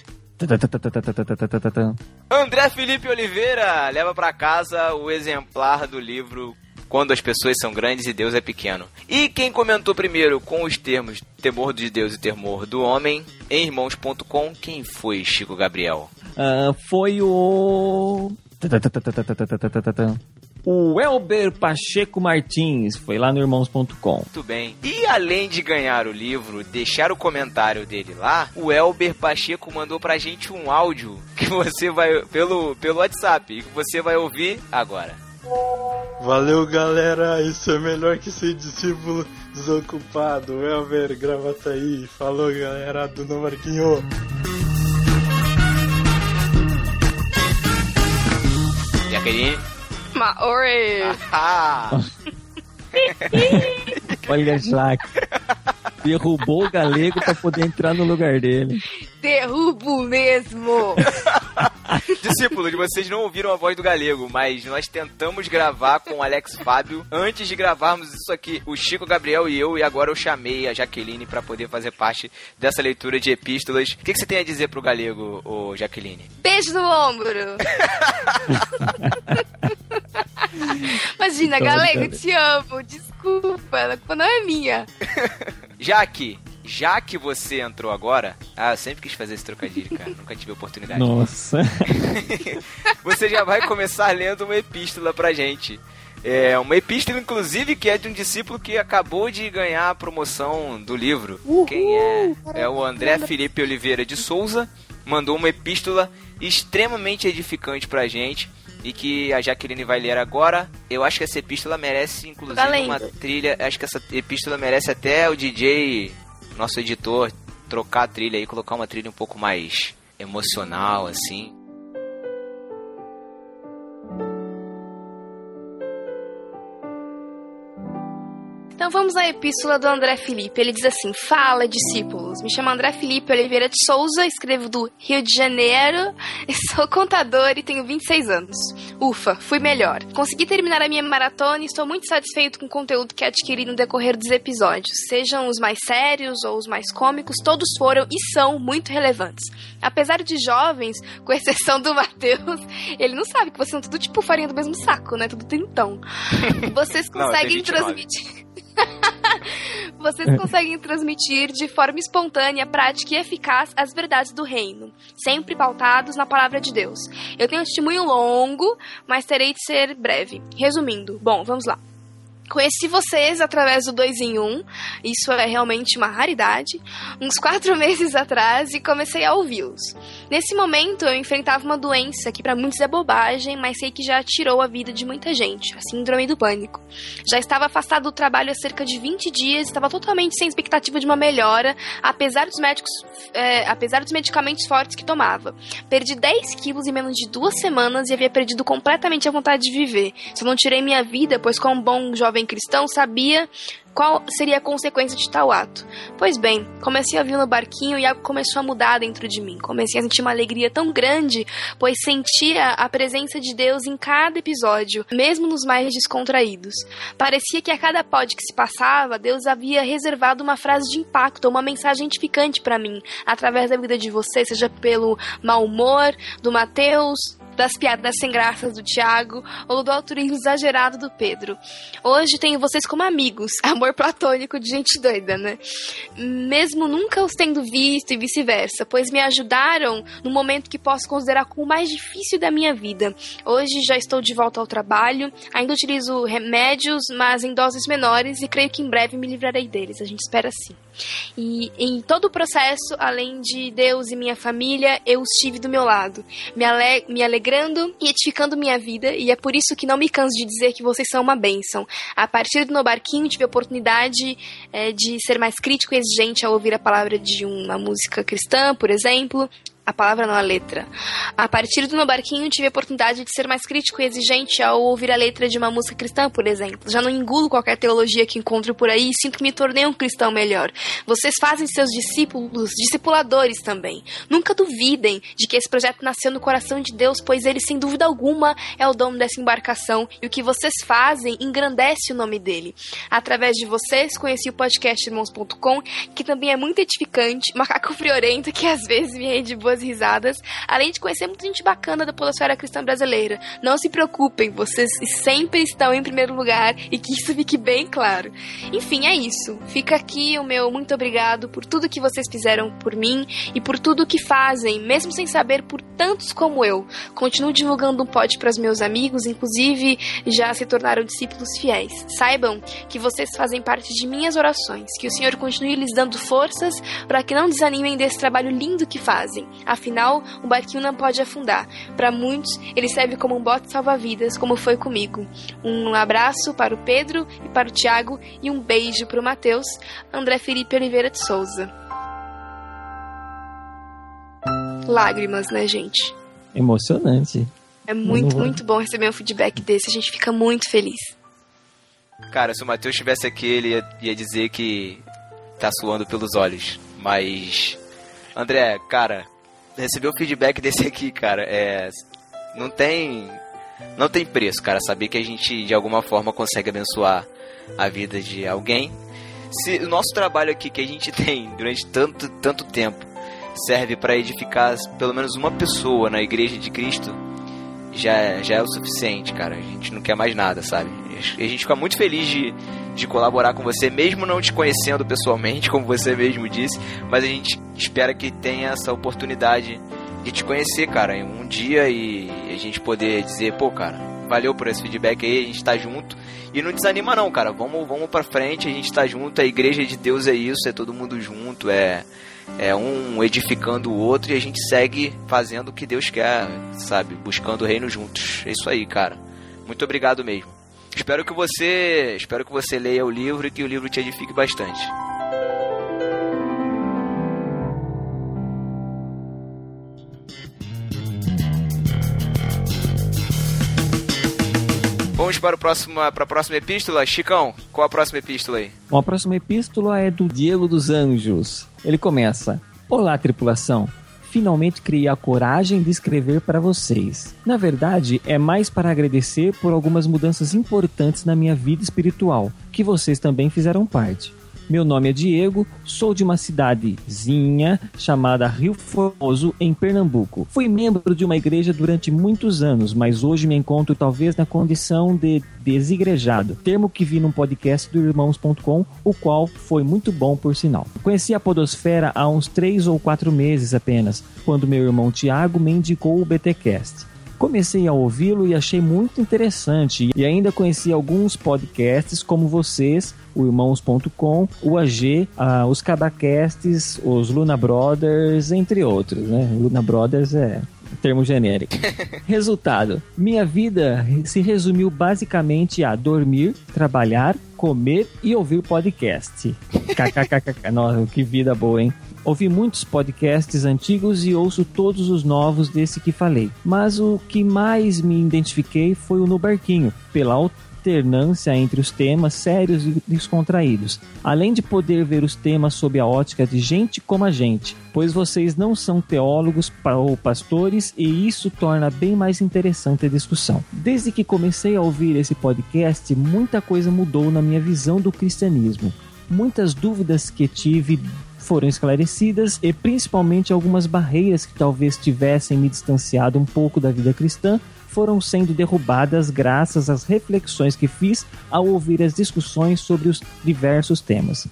André Felipe Oliveira leva para casa o exemplar do livro Quando as pessoas são grandes e Deus é pequeno. E quem comentou primeiro com os termos temor de Deus e temor do homem em irmãos.com, quem foi Chico Gabriel? Ah, foi o. O Elber Pacheco Martins. Foi lá no irmãos.com. Muito bem. E além de ganhar o livro, deixar o comentário dele lá, o Elber Pacheco mandou pra gente um áudio que você vai pelo pelo WhatsApp e que você vai ouvir agora. Valeu galera, isso é melhor que ser discípulo desocupado. Elber, Gravataí. Falou galera do No Marquinho. Jaqueline? Maori! [LAUGHS] Olha já. Derrubou o galego pra poder entrar no lugar dele. Derrubo mesmo! [LAUGHS] [LAUGHS] Discípulos, vocês não ouviram a voz do galego, mas nós tentamos gravar com o Alex Fábio antes de gravarmos isso aqui. O Chico Gabriel e eu, e agora eu chamei a Jaqueline pra poder fazer parte dessa leitura de epístolas. O que, que você tem a dizer pro galego, ô Jaqueline? Beijo no ombro! [LAUGHS] Imagina, galego, te amo. Desculpa, a culpa não é minha. [LAUGHS] Jaque, já que você entrou agora. Ah, eu sempre quis fazer esse trocadilho, cara. Nunca tive oportunidade. Nossa. [LAUGHS] você já vai começar lendo uma epístola pra gente. É uma epístola, inclusive, que é de um discípulo que acabou de ganhar a promoção do livro. Quem é? É o André Felipe Oliveira de Souza. Mandou uma epístola extremamente edificante pra gente. E que a Jaqueline vai ler agora. Eu acho que essa epístola merece, inclusive, Tá uma trilha. Acho que essa epístola merece até o DJ, nosso editor, trocar a trilha aí, colocar uma trilha um pouco mais emocional, assim. Vamos à epístola do André Felipe. Ele diz assim: Fala, discípulos. Me chamo André Felipe Oliveira de Souza, escrevo do Rio de Janeiro, [LAUGHS] sou contador e tenho 26 anos. Ufa, fui melhor. Consegui terminar a minha maratona e estou muito satisfeito com o conteúdo que adquiri no decorrer dos episódios. Sejam os mais sérios ou os mais cômicos, todos foram e são muito relevantes. Apesar de jovens, com exceção do Matheus, [LAUGHS] ele não sabe que vocês são tudo tipo farinha do mesmo saco, né? Tudo trintão. [LAUGHS] Vocês Não, conseguem 29. transmitir. [LAUGHS] Vocês conseguem transmitir de forma espontânea, prática e eficaz as verdades do reino, sempre pautados na palavra de Deus. Eu tenho um testemunho longo, mas terei de ser breve. Resumindo, bom, vamos lá. Conheci vocês através do 2 em 1, isso é realmente uma raridade, uns quatro [LAUGHS] meses atrás e comecei a ouvi-los. Nesse momento eu enfrentava uma doença que para muitos é bobagem, mas sei que já tirou a vida de muita gente, a síndrome do pânico. Já estava afastado do trabalho há cerca de 20 dias, estava totalmente sem expectativa de uma melhora, apesar dos médicos, é, apesar dos medicamentos fortes que tomava. Perdi 10 quilos em menos de duas semanas e havia perdido completamente a vontade de viver. Só não tirei minha vida, pois como um bom jovem cristão sabia qual seria a consequência de tal ato. Pois bem, comecei a vir no barquinho e algo começou a mudar dentro de mim. Comecei a sentir uma alegria tão grande, pois sentia a presença de Deus em cada episódio, mesmo nos mais descontraídos. Parecia que a cada pod que se passava, Deus havia reservado uma frase de impacto, uma mensagem edificante para mim, através da vida de você, seja pelo mau humor do Mateus, das piadas sem graças do Tiago ou do altruísmo exagerado do Pedro. Hoje tenho vocês como amigos, [LAUGHS] amor platônico de gente doida, né? Mesmo nunca os tendo visto e vice-versa, pois me ajudaram no momento que posso considerar como o mais difícil da minha vida. Hoje já estou de volta ao trabalho, ainda utilizo remédios, mas em doses menores e creio que em breve me livrarei deles. A gente espera sim. E em todo o processo, além de Deus e minha família, eu os tive do meu lado, me, ale me alegrando e edificando minha vida, e é por isso que não me canso de dizer que vocês são uma bênção. A partir do meu barquinho, tive a oportunidade eh, de ser mais crítico e exigente ao ouvir a palavra de uma música cristã, por exemplo. A palavra não a letra. A partir do meu barquinho, tive a oportunidade de ser mais crítico e exigente ao ouvir a letra de uma música cristã, por exemplo. Já não engulo qualquer teologia que encontro por aí e sinto que me tornei um cristão melhor. Vocês fazem seus discípulos discipuladores também. Nunca duvidem de que esse projeto nasceu no coração de Deus, pois ele, sem dúvida alguma, é o dono dessa embarcação e o que vocês fazem engrandece o nome dele. Através de vocês, conheci o podcast Irmãos.com, que também é muito edificante, [LAUGHS] macaco friorento que às vezes me rende boas risadas, além de conhecer muita gente bacana da podosfera cristã brasileira. Não se preocupem, vocês sempre estão em primeiro lugar e que isso fique bem claro. Enfim, é isso. Fica aqui o meu muito obrigado por tudo que vocês fizeram por mim e por tudo que fazem, mesmo sem saber por tantos como eu. Continuo divulgando um pod para os meus amigos, inclusive já se tornaram discípulos fiéis. Saibam que vocês fazem parte de minhas orações, que o Senhor continue lhes dando forças para que não desanimem desse trabalho lindo que fazem. Afinal, o barquinho não pode afundar. Para muitos, ele serve como um bote salva-vidas, como foi comigo. Um abraço para o Pedro e para o Tiago e um beijo para o Matheus, André Felipe Oliveira de Souza. Lágrimas, né, gente? Emocionante. É muito, Uhum. muito bom receber um feedback desse. A gente fica muito feliz. Cara, se o Matheus estivesse aqui, ele ia, ia dizer que tá suando pelos olhos. Mas, André, cara, receber o feedback desse aqui, cara, é. Não tem. Não tem preço, cara, saber que a gente de alguma forma consegue abençoar a vida de alguém. Se o nosso trabalho aqui que a gente [LAUGHS] tem durante tanto, tanto tempo serve para edificar pelo menos uma pessoa na igreja de Cristo, já, já é o suficiente, cara. A gente não quer mais nada, sabe? A gente fica muito feliz de, de colaborar com você, mesmo não te conhecendo pessoalmente, como você mesmo disse, mas a gente espera que tenha essa oportunidade de te conhecer, cara, em um dia e a gente poder dizer, pô, cara, valeu por esse feedback aí, a gente tá junto. E não desanima não, cara, vamos, vamos pra frente, a gente tá junto, a igreja de Deus é isso, é todo mundo junto, é, é um edificando o outro e a gente segue fazendo o que Deus quer, sabe? Buscando o reino juntos. É isso aí, cara. Muito obrigado mesmo. Espero que você, espero que você leia o livro e que o livro te edifique bastante. Vamos para, o próximo, para a próxima epístola. Chicão, qual a próxima epístola aí? Bom, a próxima epístola é do Diego dos Anjos. Ele começa: Olá, tripulação. Finalmente criei a coragem de escrever para vocês. Na verdade, é mais para agradecer por algumas mudanças importantes na minha vida espiritual, que vocês também fizeram parte. Meu nome é Diego, sou de uma cidadezinha chamada Rio Formoso, em Pernambuco. Fui membro de uma igreja durante muitos anos, mas hoje me encontro talvez na condição de desigrejado, termo que vi num podcast do Irmãos.com, o qual foi muito bom por sinal. Conheci a Podosfera há uns três ou quatro meses apenas, quando meu irmão Tiago me indicou o BTcast. Comecei a ouvi-lo e achei muito interessante. E ainda conheci alguns podcasts como vocês, o Irmãos.com, o AG, os Cabacasts, os Luna Brothers, entre outros, né? Luna Brothers é termo genérico. [LAUGHS] Resultado: minha vida se resumiu basicamente a dormir, trabalhar, comer e ouvir podcast. KKKK. [LAUGHS] Nossa, que vida boa, hein? Ouvi muitos podcasts antigos e ouço todos os novos desse que falei. Mas o que mais me identifiquei foi o No Barquinho, pela alternância entre os temas sérios e descontraídos, além de poder ver os temas sob a ótica de gente como a gente, pois vocês não são teólogos ou pastores e isso torna bem mais interessante a discussão. Desde que comecei a ouvir esse podcast, muita coisa mudou na minha visão do cristianismo. Muitas dúvidas que tive foram esclarecidas e principalmente algumas barreiras que talvez tivessem me distanciado um pouco da vida cristã foram sendo derrubadas graças às reflexões que fiz ao ouvir as discussões sobre os diversos temas.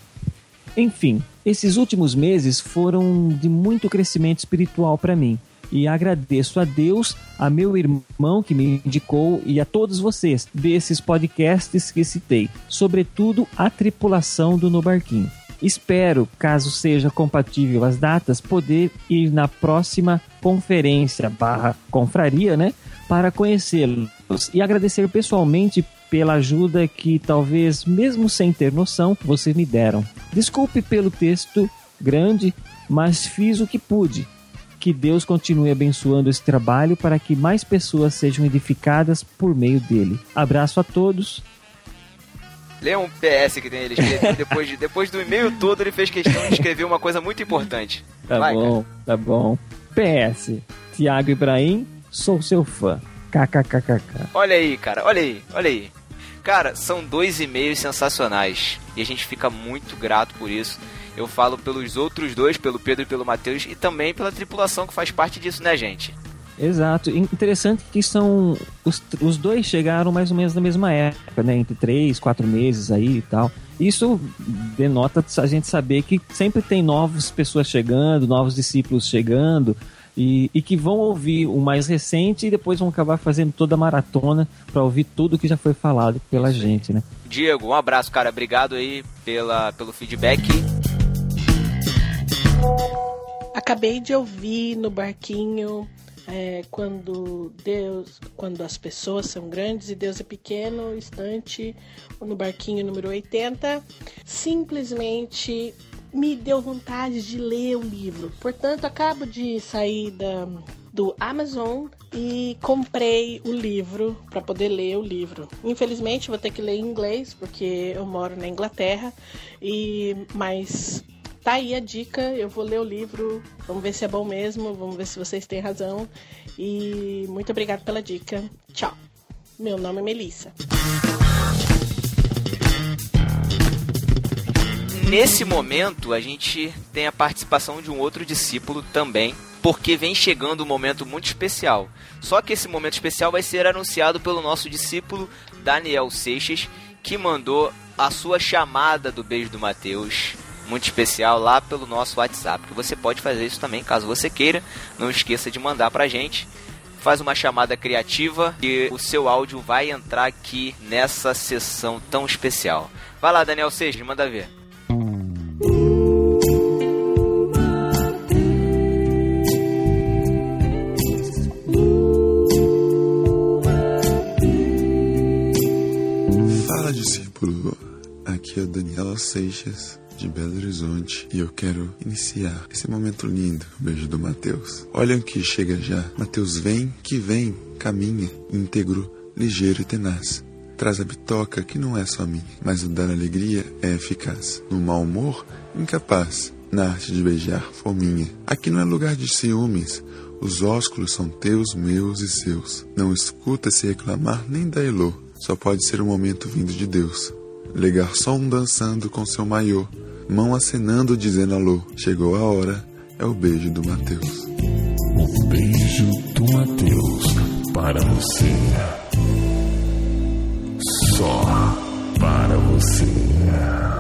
Enfim, esses últimos meses foram de muito crescimento espiritual para mim. E agradeço a Deus, a meu irmão que me indicou e a todos vocês desses podcasts que citei, sobretudo a tripulação do No Barquinho. Espero, caso seja compatível as datas, poder ir na próxima conferência barra confraria, né? Para conhecê-los e agradecer pessoalmente pela ajuda que talvez, mesmo sem ter noção, vocês me deram. Desculpe pelo texto grande, mas fiz o que pude. Que Deus continue abençoando esse trabalho para que mais pessoas sejam edificadas por meio dele. Abraço a todos. Lê um PS que tem ele depois, de, depois do e-mail todo, ele fez questão de escrever uma coisa muito importante. Tá Vai, bom, tá bom. PS, Tiago Ibrahim, sou seu fã. KKKKK. Olha aí, cara, olha aí, olha aí. Cara, são dois e-mails sensacionais e a gente fica muito grato por isso. Eu falo pelos outros dois, pelo Pedro e pelo Matheus, e também pela tripulação que faz parte disso, né, gente? Exato. Interessante que são. Os, os dois chegaram mais ou menos na mesma época, né? Entre três, quatro meses aí e tal. Isso denota a gente saber que sempre tem novas pessoas chegando, novos discípulos chegando. E, e que vão ouvir o mais recente e depois vão acabar fazendo toda a maratona para ouvir tudo que já foi falado pela gente, né? Diego, um abraço, cara. Obrigado aí pela, pelo feedback. Acabei de ouvir no barquinho é, quando Deus, quando as pessoas são grandes e Deus é pequeno, estante no barquinho número 80, simplesmente me deu vontade de ler o livro. Portanto, acabo de sair da, do Amazon e comprei o livro para poder ler o livro. Infelizmente, vou ter que ler em inglês porque eu moro na Inglaterra e mas Tá aí a dica, eu vou ler o livro, vamos ver se é bom mesmo, vamos ver se vocês têm razão. E muito obrigado pela dica. Tchau. Meu nome é Melissa. Nesse momento, a gente tem a participação de um outro discípulo também, porque vem chegando um momento muito especial. Só que esse momento especial vai ser anunciado pelo nosso discípulo Daniel Seixas, que mandou a sua chamada do beijo do Mateus, muito especial, lá pelo nosso WhatsApp. Você pode fazer isso também, caso você queira. Não esqueça de mandar pra gente. Faz uma chamada criativa e o seu áudio vai entrar aqui nessa sessão tão especial. Vai lá, Daniel Seixas, manda ver. Fala, discípulo. Aqui é Daniela Seixas, de Belo Horizonte, e eu quero iniciar esse momento lindo, beijo do Mateus. Olha que chega já. Mateus vem, que vem, caminha, íntegro, ligeiro e tenaz. traz a bitoca que não é só minha, mas o dar alegria é eficaz. No mau humor, incapaz. Na arte de beijar, fominha. Aqui não é lugar de ciúmes. Os ósculos são teus, meus e seus. Não escuta se reclamar nem da Elô. Só pode ser um momento vindo de Deus. Lê garçom dançando com seu maiô. Mão acenando dizendo alô. Chegou a hora, é o beijo do Mateus. O beijo do Mateus para você. Só para você.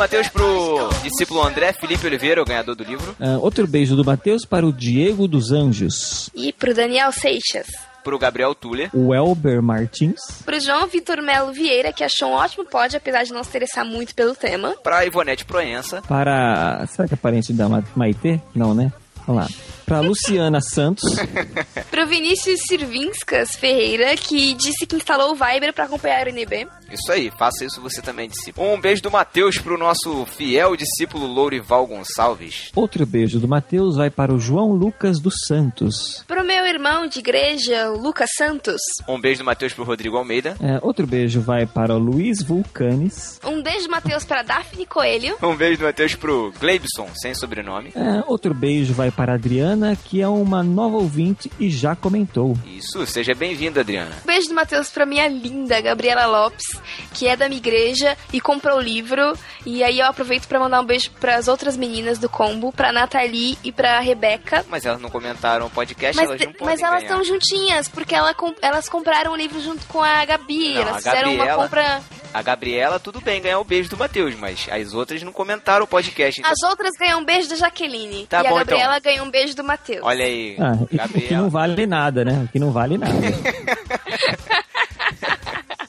Matheus pro discípulo André Felipe Oliveira, o ganhador do livro. Ah, outro beijo do Matheus para o Diego dos Anjos. E pro Daniel Seixas. Pro Gabriel Tuller. O Elber Martins. Pro João Vitor Melo Vieira, que achou um ótimo pod, apesar de não se interessar muito pelo tema. Pra Ivonete Proença. Para. Será que é parente da Ma- Maitê? Não, né? Vamos lá. Para Luciana Santos. [LAUGHS] Pro Vinícius Sirvinskas Ferreira, que disse que instalou o Viber pra acompanhar o NB. Isso aí, faça isso você também, discípulo. Um beijo do Matheus pro nosso fiel discípulo Lourival Gonçalves. Outro beijo do Matheus vai para o João Lucas dos Santos. Pro meu irmão de igreja, o Lucas Santos. Um beijo do Matheus pro Rodrigo Almeida. É, outro beijo vai para o Luiz Vulcanes. Um beijo, Matheus, pra Daphne Coelho. Um beijo do Matheus pro Gleibson, sem sobrenome. É, outro beijo vai para a Adriana, que é uma nova ouvinte e já comentou. Isso, seja bem-vinda, Adriana. Um beijo do Matheus pra minha linda Gabriela Lopes, que é da minha igreja e comprou o livro. E aí eu aproveito pra mandar um beijo pras outras meninas do combo, pra Nathalie e pra Rebeca. Mas elas não comentaram o podcast, Mas, elas não podem mas elas estão juntinhas, porque ela elas compraram o livro junto com a Gabi. Não, elas a fizeram uma compra. A Gabriela, tudo bem, ganhar o beijo do Matheus, mas as outras não comentaram o podcast. Então, As outras ganham um beijo da Jaqueline. Tá e bom, a Gabriela então. ganhou um beijo do Matheus. olha aí, Ah, e- o que Gabriela. não vale nada, né? O que não vale nada. [LAUGHS]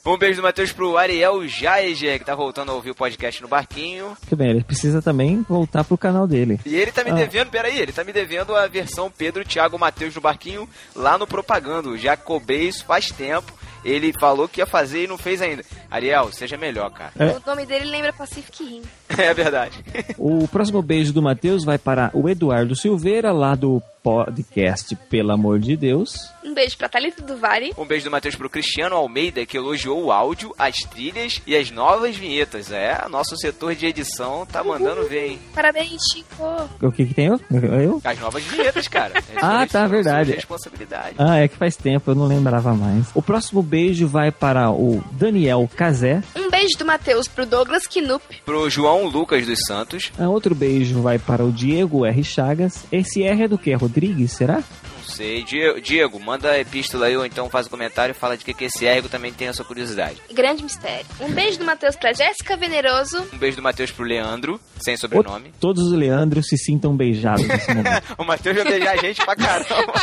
Um beijo do Matheus pro Ariel Jaeger, que tá voltando a ouvir o podcast no barquinho. Muito bem, ele precisa também voltar pro canal dele. E ele tá me Ah. devendo, peraí, ele tá me devendo a versão Pedro, Thiago, Matheus no barquinho lá no Propagando. Já cobrei isso faz tempo. Ele falou que ia fazer e não fez ainda. Ariel, seja melhor, cara. É. O nome dele lembra Pacific Rim. É verdade. O próximo beijo do Matheus vai para o Eduardo Silveira, lá do podcast Pelo Amor de Deus. Um beijo pra Thalita do Vale. Um beijo do Matheus pro Cristiano Almeida, que elogiou o áudio, as trilhas e as novas vinhetas. É, nosso setor de edição tá mandando ver, hein? Parabéns, Chico. O que que tem eu? Eu? As novas vinhetas, cara. [LAUGHS] Ah, tá, verdade. Responsabilidade. Ah, é que faz tempo, eu não lembrava mais. O próximo beijo vai para o Daniel Cazé. Um beijo do Matheus pro Douglas Knup. Pro João Lucas dos Santos. Ah, outro beijo vai para o Diego R. Chagas. Esse R é do que? Rodrigues, será? Não sei. Diego, manda a epístola aí ou então faz um comentário e fala de que, que esse ergo também tem a sua curiosidade. Grande mistério. Um beijo do Matheus pra Jéssica Veneroso. Um beijo do Matheus pro Leandro, sem sobrenome. Todos os Leandros se sintam beijados nesse [LAUGHS] momento. o Matheus vai beijar a gente pra caramba.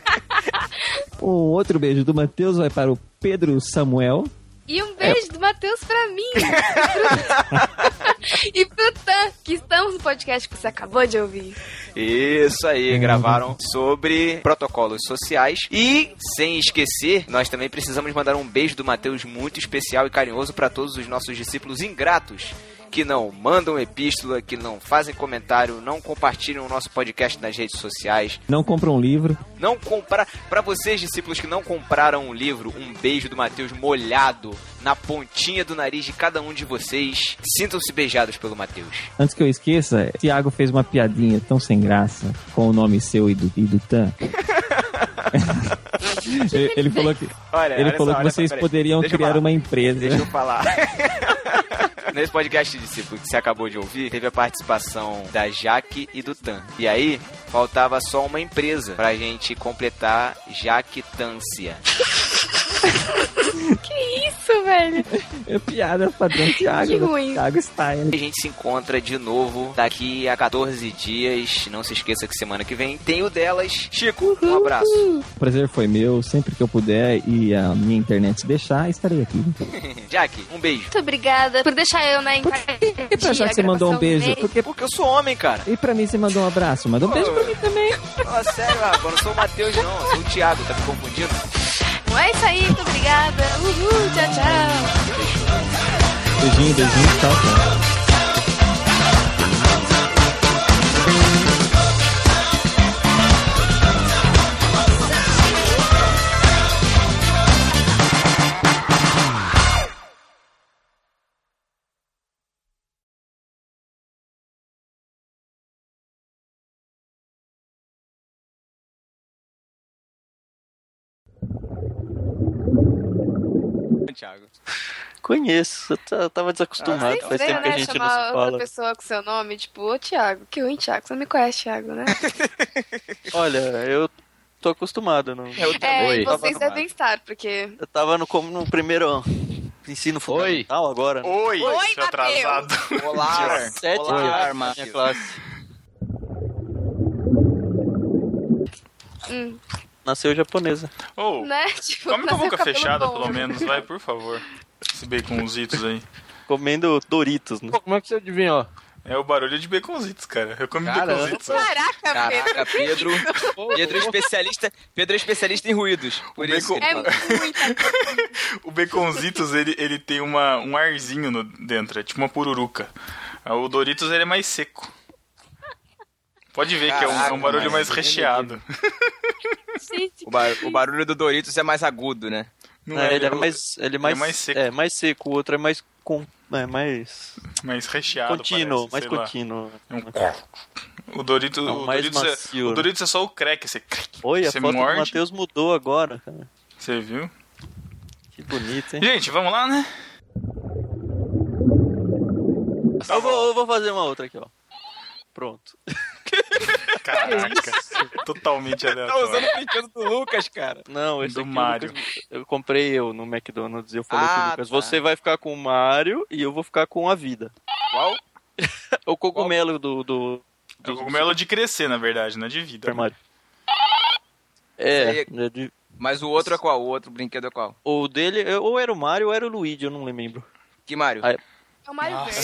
[LAUGHS] o outro beijo do Matheus vai para o Pedro Samuel. E um beijo do Matheus pra mim. [LAUGHS] e pro Tan, que estamos no podcast que você acabou de ouvir. Isso aí, gravaram sobre protocolos sociais. E, sem esquecer, nós também precisamos mandar um beijo do Matheus muito especial e carinhoso para todos os nossos discípulos ingratos. Que não mandam epístola, que não fazem comentário, não compartilham o nosso podcast nas redes sociais. Não compram um livro. Não comprar. Para vocês, discípulos que não compraram um livro, um beijo do Matheus molhado na pontinha do nariz de cada um de vocês. Sintam-se beijados pelo Matheus. Antes que eu esqueça, Thiago fez uma piadinha tão sem graça com o nome seu e do, e do Tan. ele, [LAUGHS] ele falou que, Olha, ele olha falou só, que olha vocês só, poderiam criar falar. uma empresa. Deixa eu falar. [LAUGHS] Nesse podcast, discípulo, que você acabou de ouvir, teve a participação da Jaque e do Tan. E aí, faltava só uma empresa pra gente completar Jactância. [LAUGHS] que isso, velho? É piada padrão [LAUGHS] Thiago. Que né? ruim. Thiago Style. A gente se encontra de novo daqui a 14 dias. Não se esqueça que semana que vem tem o delas. Chico, um abraço. O prazer foi meu. Sempre que eu puder e a minha internet deixar, estarei aqui. [LAUGHS] Jack, um beijo. Muito obrigada por deixar eu, né, E pra achar que você mandou um beijo? Porque, Porque eu sou homem, cara. e pra mim você mandou um abraço. Manda um beijo pra mim também. Fala sério, ah, eu não sou o Matheus, não. Eu sou o Thiago, tá me confundindo? É isso aí, muito obrigada. Uhul, tchau, tchau. Beijinho, beijinho, tchau, tchau. Conheço, eu eu tava desacostumado. É Faz tempo que a né, gente não chamar se outra fala. pessoa com seu nome, tipo, ô Thiago, que ruim, Thiago, você não me conhece, Thiago, né? [LAUGHS] Olha, eu tô acostumado. Não... É, Oi. e vocês devem estar, porque... Eu tava no, como no primeiro ensino fundamental agora. né? Oi, Oi, seu Mateus. atrasado. Olá, [LAUGHS] Sete olá, Matheus. minha classe. Hum, Nasceu japonesa. Ô, né? [LAUGHS] Tipo, come com a boca fechada, pelo menos, vai, por favor. Esse baconzitos aí. Comendo Doritos. Né? Como é que você adivinhou? É o barulho de baconzitos, cara. Eu comi Caramba. baconzitos. Caraca, Caraca, Pedro. [LAUGHS] Pedro é especialista, Pedro é especialista em ruídos. Por O isso bacon- É [LAUGHS] muita O baconzitos, ele, ele tem uma, um arzinho no, dentro, é tipo uma pururuca. O Doritos, ele é mais seco. Pode ver que é um, é um Caraca, barulho mais recheado. gente. O, bar- o barulho do Doritos é mais agudo, né? Não É, é, ele é o- mais, ele é mais, mais seco. É, mais seco. O outro é mais com, é mais mais recheado. contínuo, parece, mais contínuo. É um- O Doritos, Não, o, mais Doritos é, macio, o né? Doritos é só o crack. Você, Oi, a você foto do morde, Matheus mudou agora, cara. você viu? Que bonito, hein? Gente, vamos lá, né? Eu vou, eu vou fazer uma outra aqui, ó. Pronto. [LAUGHS] Caraca, [LAUGHS] totalmente Tá aleatório. usando o brinquedo do Lucas, cara. Não, esse Do Mario. Lucas- eu comprei eu no McDonald's e eu falei Ah, pro Lucas, tá. você vai ficar com o Mario e eu vou ficar com a vida. Qual? [LAUGHS] o cogumelo do, do, É o cogumelo de crescer, na verdade, não é de vida. Super Mario. É, Esse é de- Mas o outro é qual? O outro brinquedo é qual? o dele, ou era o Mario ou era o Luigi, eu não lembro. Que Mario? Ah, É o Mario Verde.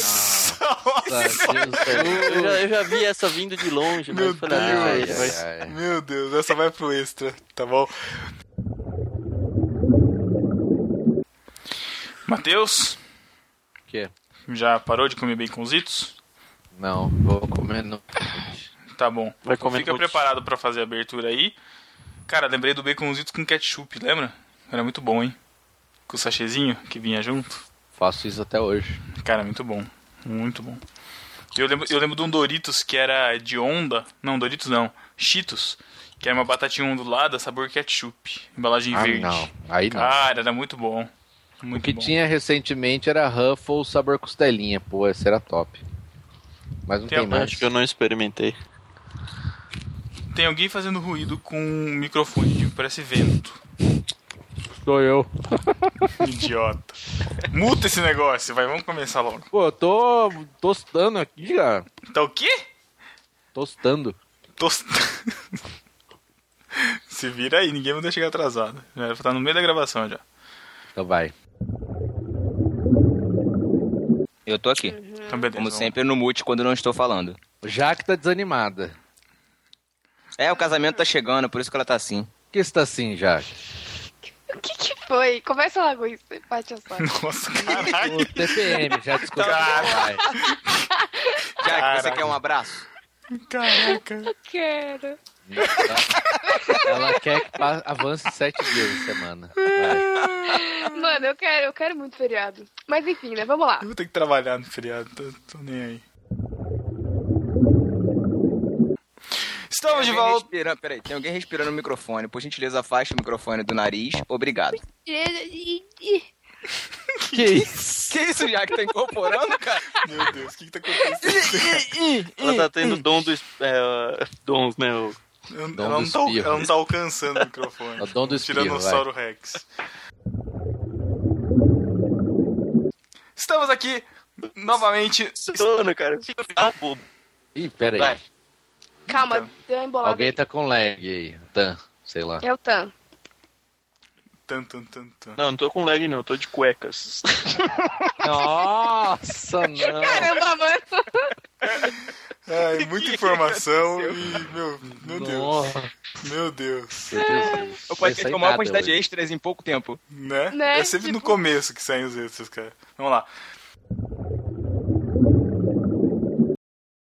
Eu já, eu já vi essa vindo de longe, mas Meu eu falei, ah, Deus. vai- Meu Deus, essa vai pro extra, tá bom? Matheus, O quê? já parou de comer baconzitos? Não, vou comer no... Tá bom. Vai comer Fica no- preparado pra fazer a abertura aí. Cara, lembrei do baconzitos com ketchup, lembra? Era muito bom, hein? Com o sachêzinho que vinha junto. Faço isso até hoje. Cara, muito bom. Muito bom. Eu lembro, eu lembro de um Doritos que era de onda. Não, Doritos não. Cheetos. Que era uma batatinha ondulada, sabor ketchup. Embalagem Ah, verde. não. Aí não. Cara, era muito bom. o Muito que bom. tinha recentemente era Ruffles sabor costelinha. Pô, esse era top. Mas não Tem tem, mais. Acho que eu não experimentei. Tem alguém fazendo ruído com um microfone que parece vento. Sou eu. [LAUGHS] Idiota. Muta esse negócio, vai, vamos começar logo. Pô, eu tô tostando aqui, cara. Tá o quê? Tostando. Tost... [LAUGHS] Se vira aí, ninguém vai chegar atrasado. Já era estar no meio da gravação já. Então vai. Eu tô aqui. Então, beleza. Como vamos. sempre, no mute quando não estou falando. Já que tá desanimada. É, o casamento tá chegando, por isso que ela tá assim. Por que você tá assim, Jaque? O que que foi? Começa logo isso, bate a sua. Nossa, caralho. O TPM, já discutiu. Vai. Já que você quer um abraço? Caraca. Eu quero. Ela quer que avance sete dias a semana. Vai. Mano, eu quero, eu quero muito feriado. Mas enfim, né? Vamos lá. Eu vou ter que trabalhar no feriado, tô, tô nem aí. Estamos de volta. respirando- Peraí, tem alguém respirando no microfone. Por gentileza, afaste o microfone do nariz. Obrigado. [LAUGHS] Que isso? Que isso, já que tá incorporando, cara? Meu Deus, o que, que tá acontecendo? Ela tá tendo dom dos. É, dons, né? o- Ela, Dom ela não dos tá, ela não tá alcançando o microfone. É o dom do espirro, Tiranossauro Rex. Estamos aqui novamente. Sono, cara. Fica bobo. Ih, pera aí. Vai. Calma, deu uma embolada. Alguém tá com lag aí. Tan, sei lá. É o Tan. Tan, tan, tan, tan. Não, não tô com lag não, eu tô de cuecas. [LAUGHS] Nossa, não. Caramba, mano. Ai, muita informação e, meu, meu Deus. Meu Deus. O podcast com a maior quantidade de extras em pouco tempo. Né? Né? É sempre no Tipo- começo que saem os extras, cara. Vamos lá.